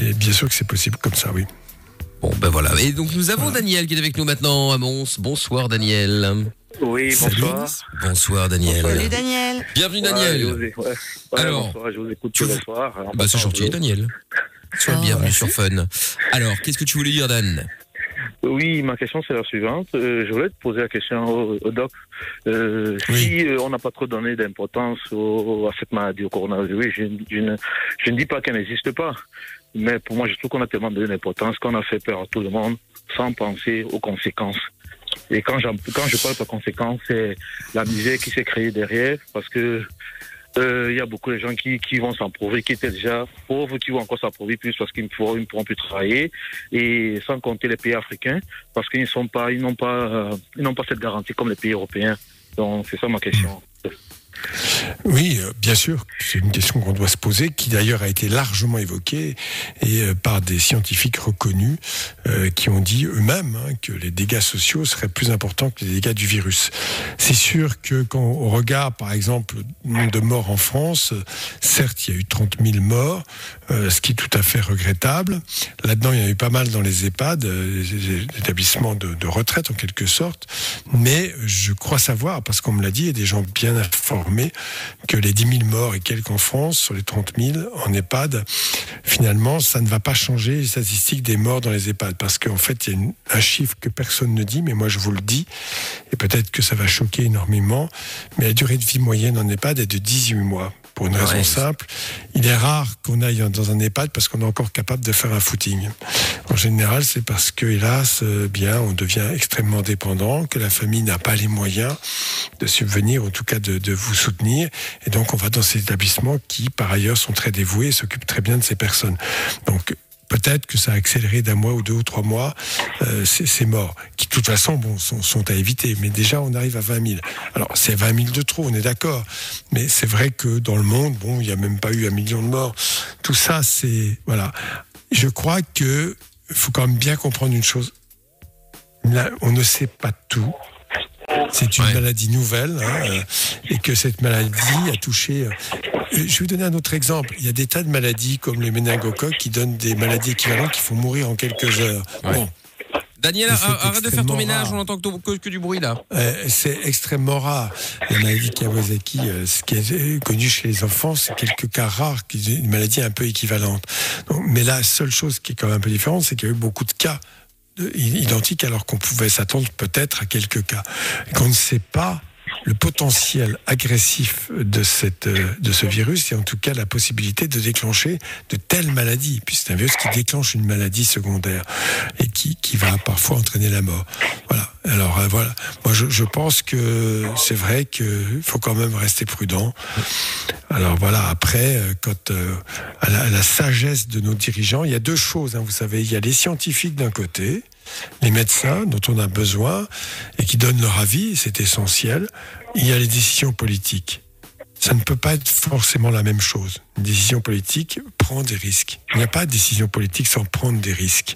mais bien sûr que c'est possible comme ça, oui. Bon, ben voilà. Et donc, nous avons Daniel qui est avec nous maintenant à Mons. Bonsoir, Daniel. Oui, Salut. bonsoir. Bonsoir, Daniel. Salut Daniel. Bienvenue, Ouais, je Daniel. vous ai- ouais. Ouais, Alors, bonsoir, je vous écoute tu tous les soirs. Bah, c'est gentil, Daniel. Sois le Oh, bienvenu sur Fun. Alors, qu'est-ce que tu voulais dire, Dan? Oui, ma question c'est la suivante. Euh, je voulais te poser la question au, au doc. Euh, Oui. Si euh, on n'a pas trop donné d'importance à cette maladie, au coronavirus, je, je ne, je ne dis pas qu'elle n'existe pas. Mais pour moi, je trouve qu'on a tellement donné d'importance qu'on a fait peur à tout le monde sans penser aux conséquences. Et quand, quand je parle de conséquences, c'est la misère qui s'est créée derrière, parce que euh, il y a beaucoup de gens qui, qui vont s'en prouver, qui étaient déjà pauvres, qui vont encore s'en prouver plus parce qu'ils ne pourront, plus travailler, et sans compter les pays africains, parce qu'ils ne sont pas, ils n'ont pas, euh, ils n'ont pas cette garantie comme les pays européens. Donc c'est ça ma question. Oui, euh, bien sûr, c'est une question qu'on doit se poser, qui d'ailleurs a été largement évoquée et euh, par des scientifiques reconnus euh, qui ont dit eux-mêmes hein, que les dégâts sociaux seraient plus importants que les dégâts du virus. C'est sûr que quand on regarde, par exemple, le nombre de morts en France, certes, il y a eu 30 000 morts, ce qui est tout à fait regrettable. Là-dedans, il y en a eu pas mal dans les EHPAD, les établissements de, de retraite en quelque sorte. Mais je crois savoir, parce qu'on me l'a dit, il y a des gens bien informés, que les 10 000 morts et quelques en France, sur les 30 000 en EHPAD, finalement, ça ne va pas changer les statistiques des morts dans les EHPAD. Parce qu'en fait, il y a un chiffre que personne ne dit, mais moi je vous le dis, et peut-être que ça va choquer énormément, mais la durée de vie moyenne en EHPAD est de 18 mois. Pour une raison Ouais. simple, il est rare qu'on aille dans un EHPAD parce qu'on est encore capable de faire un footing. En général, c'est parce que, hélas, euh, bien, on devient extrêmement dépendant, que la famille n'a pas les moyens de subvenir, en tout cas de, de vous soutenir. Et donc, on va dans ces établissements qui, par ailleurs, sont très dévoués et s'occupent très bien de ces personnes. Donc, peut-être que ça a accéléré d'un mois ou deux ou trois mois euh, ces, morts, qui de toute façon bon, sont, sont à éviter. Mais déjà, on arrive à 20 000. Alors, c'est 20 000 de trop, on est d'accord. Mais c'est vrai que dans le monde, bon, il n'y a même pas eu un million de morts. Tout ça, c'est... Voilà. Je crois que faut quand même bien comprendre une chose. Là, on ne sait pas tout. C'est une Ouais. maladie nouvelle hein, euh, et que cette maladie a touché. euh, je vais vous donner un autre exemple. Il y a des tas de maladies comme les méningocoques qui donnent des maladies équivalentes qui font mourir en quelques heures. Ouais. Bon, Daniel, arrête de faire ton ménage, rare. on entend que, ton- que- que du bruit là. euh, c'est extrêmement rare. La maladie Kawasaki, euh, ce qui est euh, connu chez les enfants, c'est quelques cas rares, une maladie un peu équivalente. Donc, mais la seule chose qui est quand même un peu différente, c'est qu'il y a eu beaucoup de cas identiques alors qu'on pouvait s'attendre peut-être à quelques cas. Qu'on ne sait pas le potentiel agressif de, cette, euh, de ce virus et en tout cas la possibilité de déclencher de telles maladies. Puis c'est un virus qui déclenche une maladie secondaire et qui, qui va parfois entraîner la mort. Voilà. Alors euh, voilà. Moi je, je pense que c'est vrai qu'il faut quand même rester prudent. Alors voilà, après, euh, quand euh, à, la, à la sagesse de nos dirigeants, il y a deux choses, hein, vous savez, il y a les scientifiques d'un côté, les médecins dont on a besoin et qui donnent leur avis, c'est essentiel. Il y a les décisions politiques. Ça ne peut pas être forcément la même chose. Une décision politique prend des risques. Il n'y a pas de décision politique sans prendre des risques.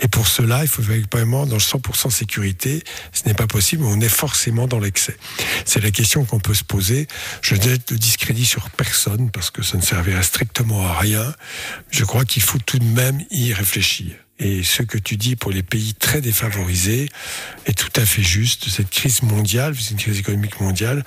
Et pour cela, il faut vraiment dans le 100% sécurité. Ce n'est pas possible, on est forcément dans l'excès. C'est la question qu'on peut se poser. Je ne le discrédit sur personne parce que ça ne servirait strictement à rien. Je crois qu'il faut tout de même y réfléchir. Et ce que tu dis pour les pays très défavorisés est tout à fait juste. Cette crise mondiale, c'est une crise économique mondiale,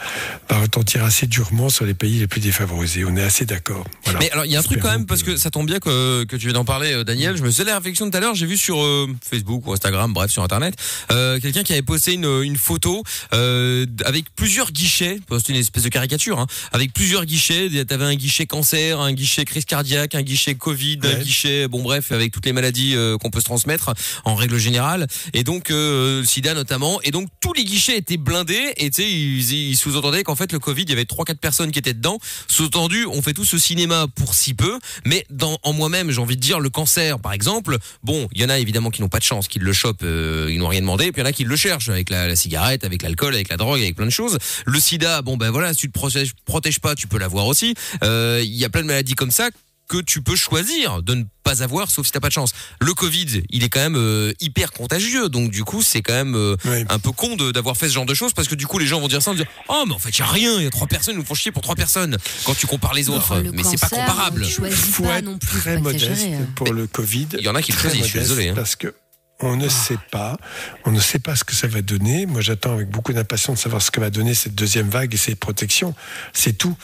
va retentir assez durement sur les pays les plus défavorisés. On est assez d'accord. Voilà. Mais alors il y a un truc quand même parce que ça tombe bien que, que tu viens d'en parler euh, Daniel. Je me faisais la réflexion tout à l'heure. J'ai vu sur euh, Facebook ou Instagram, bref sur internet, euh, quelqu'un qui avait posté une, une photo euh, avec plusieurs guichets. C'était une espèce de caricature hein, avec plusieurs guichets. T'avais un guichet cancer, un guichet crise cardiaque, un guichet Covid, un guichet bon bref avec toutes les maladies qu'on peut se transmettre en règle générale. Et donc euh, SIDA notamment. Et donc tous les guichets étaient blindés. Et tu sais ils, sous-entendaient qu'en fait le Covid il y avait trois quatre personnes qui étaient dedans. Sous-entendu on fait tout ce cinéma pour si peu. Mais en moi-même j'ai envie de dire le cancer par exemple. Bon il y en a évidemment qui n'ont pas de chance, qui le chopent, euh, ils n'ont rien demandé. Et puis il y en a qui le cherchent avec la, cigarette, avec l'alcool, avec la drogue, avec plein de choses. Le SIDA bon ben voilà si tu te protèges, protèges pas tu peux l'avoir aussi. Euh, Il y a plein de maladies comme ça que tu peux choisir de ne pas avoir sauf si t'as pas de chance. Le Covid, il est quand même euh, hyper contagieux, donc du coup c'est quand même euh, Oui. un peu con de- d'avoir fait ce genre de choses parce que du coup les gens vont dire ça, vont dire oh mais en fait y a rien, il y a trois personnes, ils nous font chier pour trois personnes quand tu compares les autres, le mais c'est pas comparable. choisit faut pas être non plus, faut très modeste hein. pour le Covid. Il y en a qui le choisissent, je suis désolé, hein. Parce que on ne sait pas, on ne sait pas ce que ça va donner. Moi, j'attends avec beaucoup d'impatience de savoir ce que va donner cette deuxième vague et ces protections. C'est tout.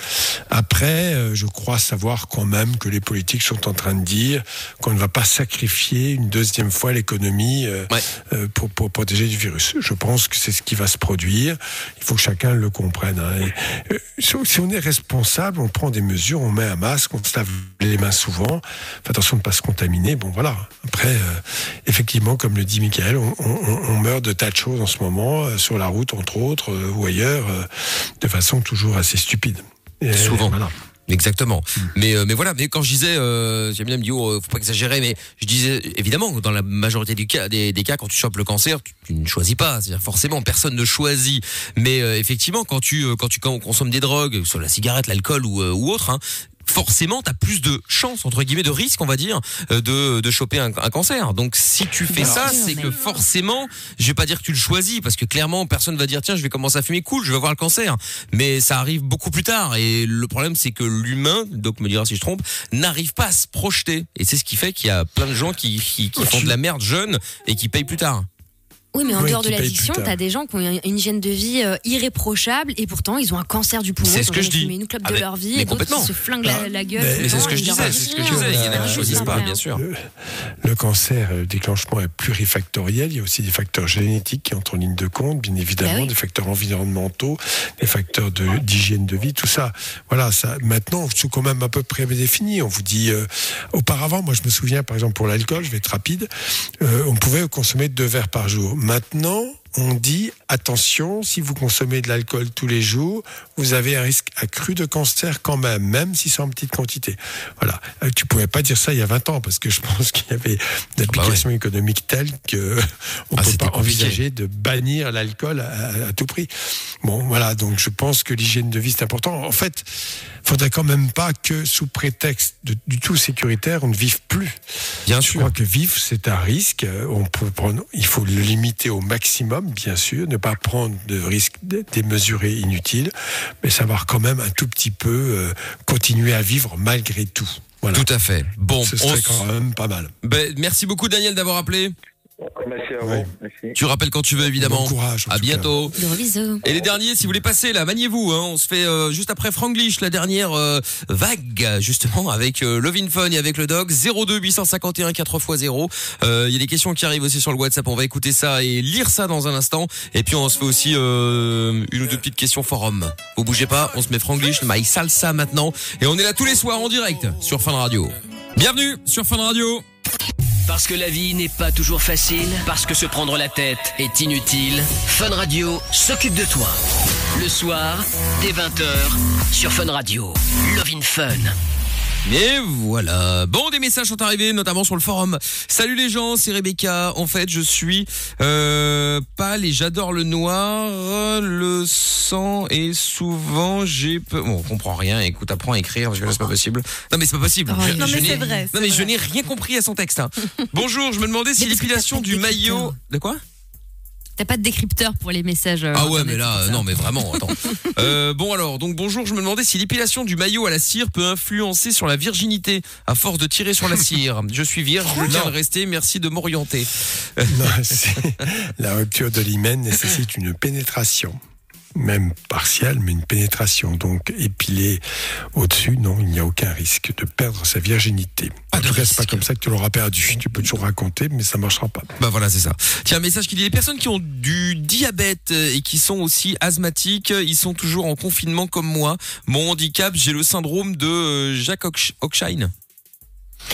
Après, euh, je crois savoir quand même que les politiques sont en train de dire qu'on ne va pas sacrifier une deuxième fois l'économie euh, Ouais. euh, pour, pour protéger du virus. Je pense que c'est ce qui va se produire. Il faut que chacun le comprenne. hein. Et, si on- est responsable, on prend des mesures, on met un masque, on se lave les mains souvent. Fait attention de ne pas se contaminer. Bon, voilà. Après, effectivement, comme le dit Michael, on, on- on meurt de tas de choses en ce moment, euh, sur la route, entre autres, euh, ou ailleurs, euh, de façon toujours assez stupide. Et, Souvent. Voilà. Exactement. Mais euh, mais voilà, mais quand je disais, euh, j'aime bien me dire, oh, faut pas exagérer, mais je disais évidemment dans la majorité du cas, des, des cas, quand tu chopes le cancer, tu, tu ne choisis pas. C'est-à-dire forcément, personne ne choisit. Mais euh, effectivement, quand tu quand tu quand on consomme des drogues, soit la cigarette, l'alcool ou ou autre. Hein, Forcément, t'as plus de chance entre guillemets de risque, on va dire, euh, de de choper un, un cancer. Donc, si tu fais Bien ça, c'est que forcément, je vais pas dire que tu le choisis, parce que clairement, personne va dire tiens, je vais commencer à fumer, cool, je vais avoir le cancer. Mais ça arrive beaucoup plus tard. Et le problème, c'est que l'humain, donc me dira si je trompe, n'arrive pas à se projeter. Et c'est ce qui fait qu'il y a plein de gens qui, qui, qui font de la merde jeunes et qui payent plus tard. Oui, mais en dehors de l'addiction, t'as des gens qui ont une hygiène de vie euh, irréprochable et pourtant ils ont un cancer du poumon. C'est ce que je dis. une clope Ah de mais- leur vie mais et d'autres qui complètement. se flinguent la, Ah, la gueule. mais c'est ce que je disais, c'est ce que je disais. Il y en a qui choisissent juste pas, bien sûr. Le, le cancer, le déclenchement est plurifactoriel. Il y a aussi des facteurs génétiques qui entrent en ligne de compte, bien évidemment, Bah oui. des facteurs environnementaux, des facteurs de- d'hygiène de, vie, tout ça. Voilà, ça. Maintenant, c'est quand même à peu près défini. On vous dit, euh, auparavant, moi, je me souviens, par exemple, pour l'alcool, je vais être rapide, euh, on pouvait consommer deux verres par jour. Maintenant, on dit attention, si vous consommez de l'alcool tous les jours, vous avez un risque accru de cancer quand même, même si c'est en petite quantité. Voilà. Euh, Tu pouvais pas dire ça il y a 20 ans parce que je pense qu'il y avait des applications économiques telles que on Ah, peut pas compliqué. envisager de bannir l'alcool à, à tout prix. Bon, voilà. Donc je pense que l'hygiène de vie c'est important. En fait, faudrait quand même pas que sous prétexte de- du tout sécuritaire, on ne vive plus. Bien Je sûr. crois que vivre, c'est un risque. Euh, On peut prendre, il faut le limiter au maximum, bien sûr, ne pas prendre de risques dé- démesurés, inutiles, mais savoir quand même un tout petit peu euh, continuer à vivre malgré tout. Voilà. Tout à fait. Bon, Ce on serait s- quand même pas mal. ben, merci beaucoup Daniel d'avoir appelé. Merci à Ouais. vous. Merci. Tu rappelles quand tu veux évidemment. Bon courage. À bientôt. Gros bisous. Et les derniers, si vous voulez passer là, maniez-vous. Hein, on se fait euh, juste après Franglish, la dernière euh, vague justement avec euh, Lovin Fun et avec le dog 02 851 4x0. Euh, Il y a des questions qui arrivent aussi sur le WhatsApp. On va écouter ça et lire ça dans un instant. Et puis on se fait aussi euh, une ou deux petites questions forum. Vous bougez pas, on se met Franglish, My Salsa maintenant. Et on est là tous les soirs en direct sur Fun Radio. Bienvenue sur Fun Radio. Parce que la vie n'est pas toujours facile, parce que se prendre la tête est inutile, Fun Radio s'occupe de toi. Le soir, dès 20h, sur Fun Radio. Love in Fun. Et voilà. Bon, des messages sont arrivés, notamment sur le forum. Salut les gens, c'est Rebecca. En fait, je suis euh, pâle et j'adore le noir, le sang et souvent j'ai peur. Bon, on comprend rien. Écoute, apprends à écrire parce que là c'est pas possible. Non mais c'est pas possible. Oh, Je- non, je mais c'est vrai, Non mais je n'ai rien compris à son texte. hein. Bonjour, je me demandais si l'épilation du maillot. De quoi? T'as pas de décrypteur pour les messages. euh, ah ouais, mais là, euh, non, mais vraiment, attends. Euh, bon alors, donc bonjour, je me demandais si l'épilation du maillot à la cire peut influencer sur la virginité à force de tirer sur la cire. Je suis vierge, je tiens à le rester, merci de m'orienter. La rupture de l'hymen nécessite une pénétration, même partielle, mais une pénétration. Donc, épiler au-dessus, non, il n'y a aucun risque de perdre sa virginité. Pas en tout cas, c'est pas comme ça que tu l'auras perdu. Tu peux toujours raconter, mais ça marchera pas. Bah voilà, c'est ça. Tiens, un message qui dit les personnes qui ont du diabète et qui sont aussi asthmatiques, ils sont toujours en confinement comme moi. Mon handicap, j'ai le syndrome de euh, Jacques Hoch- Hochschild.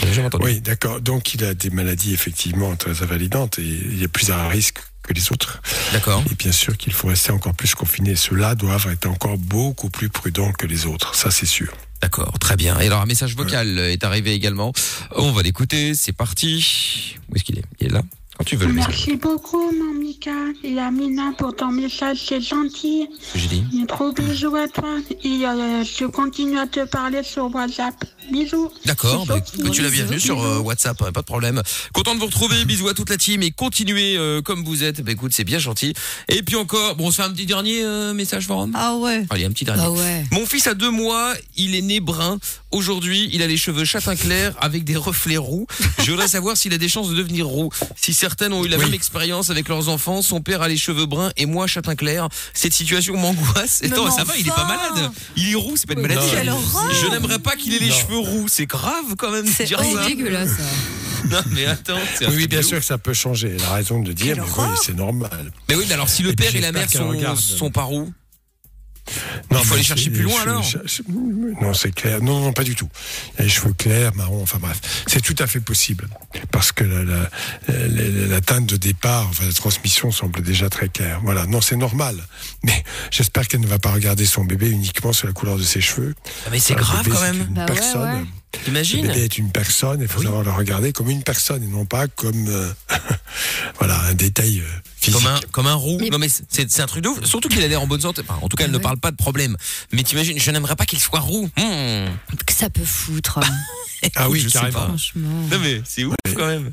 J'ai jamais entendu. Oui, d'accord. Donc, il a des maladies effectivement très invalidantes et il est plus à risque que les autres. D'accord. Et bien sûr qu'il faut rester encore plus confiné. Ceux-là doivent être encore beaucoup plus prudents que les autres. Ça, c'est sûr. D'accord, très bien. Et alors un message vocal est arrivé également. On va l'écouter, c'est parti. Où est-ce qu'il est? Il est là Quand tu veux le message. Merci beaucoup, mon Mika et Amina, pour ton message, c'est gentil. J'ai dit. Trop bisous à toi. Et euh, je continue à te parler sur WhatsApp. Bisous. D'accord, bah, bah, tu l'as bienvenue sur euh. WhatsApp, hein, pas de problème. Content de vous retrouver, bisous à toute la team et continuez euh, comme vous êtes. Bah écoute, c'est bien gentil. Et puis encore, bon, on se fait un petit dernier euh, message forum. Ah ouais. Allez, un petit dernier. Ah ouais. Mon fils a deux mois, il est né brun. Aujourd'hui, il a les cheveux châtain clair avec des reflets roux. Je voudrais savoir s'il a des chances de devenir roux. Si certaines ont eu la Oui. même expérience avec leurs enfants, son père a les cheveux bruns et moi châtain clair. Cette situation m'angoisse. Attends, ça va, il est pas malade. Il est roux, c'est pas une maladie. Je n'aimerais pas qu'il ait les Non. cheveux roux. C'est grave quand même de C'est dire ça. dégueulasse. ça. Non, mais attends. c'est un Oui, oui, bien sûr ouf. que ça peut changer. Elle a raison de dire, mais oui, c'est normal. Mais oui, mais alors si le père et la mère sont, sont pas roux. Non, Il faut aller chercher plus loin, alors. Non, c'est clair. Non, non, pas du tout. Il y a les cheveux clairs, marron, enfin bref. C'est tout à fait possible. Parce que la, la, la- la teinte de départ, enfin, la transmission semble déjà très claire. Voilà. Non, c'est normal. Mais j'espère qu'elle ne va pas regarder son bébé uniquement sur la couleur de ses cheveux. Ah, mais c'est le grave bébé, quand même. Une Bah ouais, personne. ouais. Le T'imagines bébé est une personne, il faut savoir le regarder comme une personne et non pas comme euh, voilà un détail euh. Comme un, comme un roux. Mais- Non mais c'est c'est un truc de ouf. Surtout qu'il a l'air en bonne santé. Enfin, en tout cas, elle ne Ouais. parle pas de problème. Mais t'imagines, je n'aimerais pas qu'il soit roux. Hmm. Que ça peut foutre. Ah oui, Je sais carrément. pas. Franchement. Non mais c'est ouf quand même.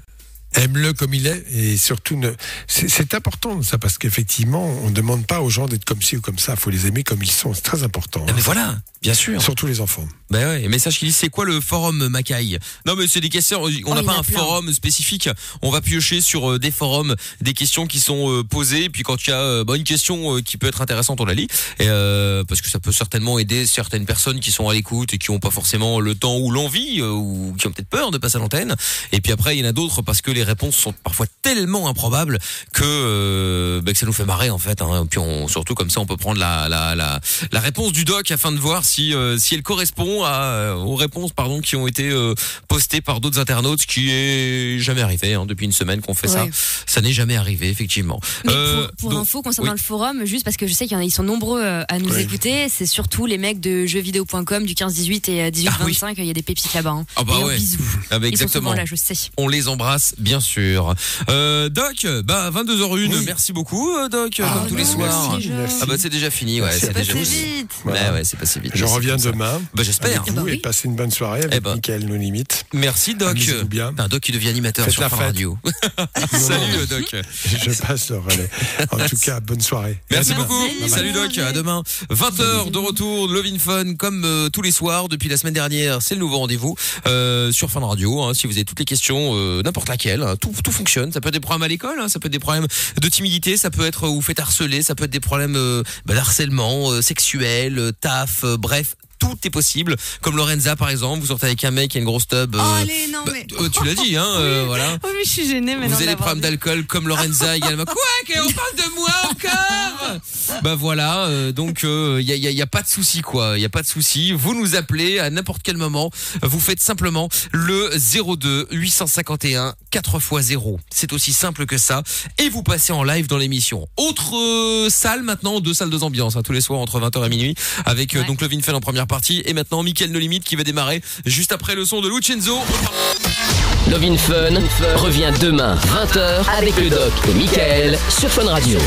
Aime-le comme il est et surtout ne. C'est important ça parce qu'effectivement on ne demande pas aux gens d'être comme ci ou comme ça. Il faut les aimer comme ils sont. C'est très important. Ah, mais hein. voilà, bien sûr. Surtout les enfants. Ben ouais, message qui dit c'est quoi le forum Macaille Non mais c'est des questions, on n'a Oh, en pas a un plein. forum spécifique, on va piocher sur euh, des forums, des questions qui sont euh, posées, puis quand il y a euh, bah, une question euh, qui peut être intéressante, on la lit, et, euh, parce que ça peut certainement aider certaines personnes qui sont à l'écoute et qui n'ont pas forcément le temps ou l'envie, euh, ou qui ont peut-être peur de passer à l'antenne, et puis après il y en a d'autres parce que les réponses sont parfois tellement improbables que, euh, bah, que ça nous fait marrer en fait, hein. puis on, surtout comme ça on peut prendre la, la, la, la réponse du doc afin de voir si, euh, si elle correspond à, euh, aux réponses pardon qui ont été euh, postées par d'autres internautes, ce qui est jamais arrivé hein, depuis une semaine qu'on fait ça. Ouais. Ça n'est jamais arrivé effectivement. Mais Euh, pour, pour donc- info concernant oui. le forum, juste parce que je sais qu'il y en a, ils sont nombreux à nous Oui. écouter, c'est surtout les mecs de jeuxvideo.com du 15-18 et euh, 18-25, Ah oui. il y a des pépites là-bas. hein. Ah bah D'ailleurs, ouais. Bisous. Ah bah Ils sont exactement. là, je sais. On les embrasse, bien sûr. Euh, Doc, bah 22h01, Oui. merci beaucoup, Doc, Ah, comme tous les non, soirs. merci. Ah bah c'est déjà fini, ouais, c'est déjà vite. Ouais, ouais, c'est passé vite. Je reviens demain. Bah j'espère. Avec vous Bah oui. et passez une bonne soirée avec Eh ben. Mickaël No Limite. Merci Doc. Bien. Un Doc qui devient animateur Faites sur la fête. Radio. Salut Doc. Je passe le relais. En tout cas, bonne soirée. Merci beaucoup. Salut Doc, à demain. 20h de retour, Love in Fun, comme euh, tous les soirs depuis la semaine dernière. C'est le nouveau rendez-vous euh, sur Fun Radio. hein. si vous avez toutes les questions, euh, n'importe laquelle, hein, tout, tout fonctionne. Ça peut être des problèmes à l'école, hein, ça peut être des problèmes de timidité, ça peut être euh, vous faites harceler, ça peut être des problèmes euh, bah, d'harcèlement euh, sexuel, euh, taf, euh, bref. Tout est possible, comme Lorenza par exemple, vous sortez avec un mec qui a une grosse tub. Oh, euh, allez, non, bah, mais. euh, tu l'as dit, hein, euh, voilà. Oh, mais je suis gênée maintenant. Vous avez des problèmes d'alcool comme Lorenza également. Quoi On parle de moi encore Bah voilà, euh, donc il y, a, y a- y a pas de souci quoi, il y a pas de souci. Vous nous appelez à n'importe quel moment. Vous faites simplement le 02 851 4 x 0. C'est aussi simple que ça. Et vous passez en live dans l'émission. Autre euh, salle maintenant, deux salles, deux ambiances, hein, tous les soirs entre 20h et minuit, avec euh, Ouais. donc le Vinfeld en première et maintenant Mickaël No Limite qui va démarrer juste après le son de Lucenzo. Love in Fun revient demain 20h avec le doc et Michael sur Fun Radio.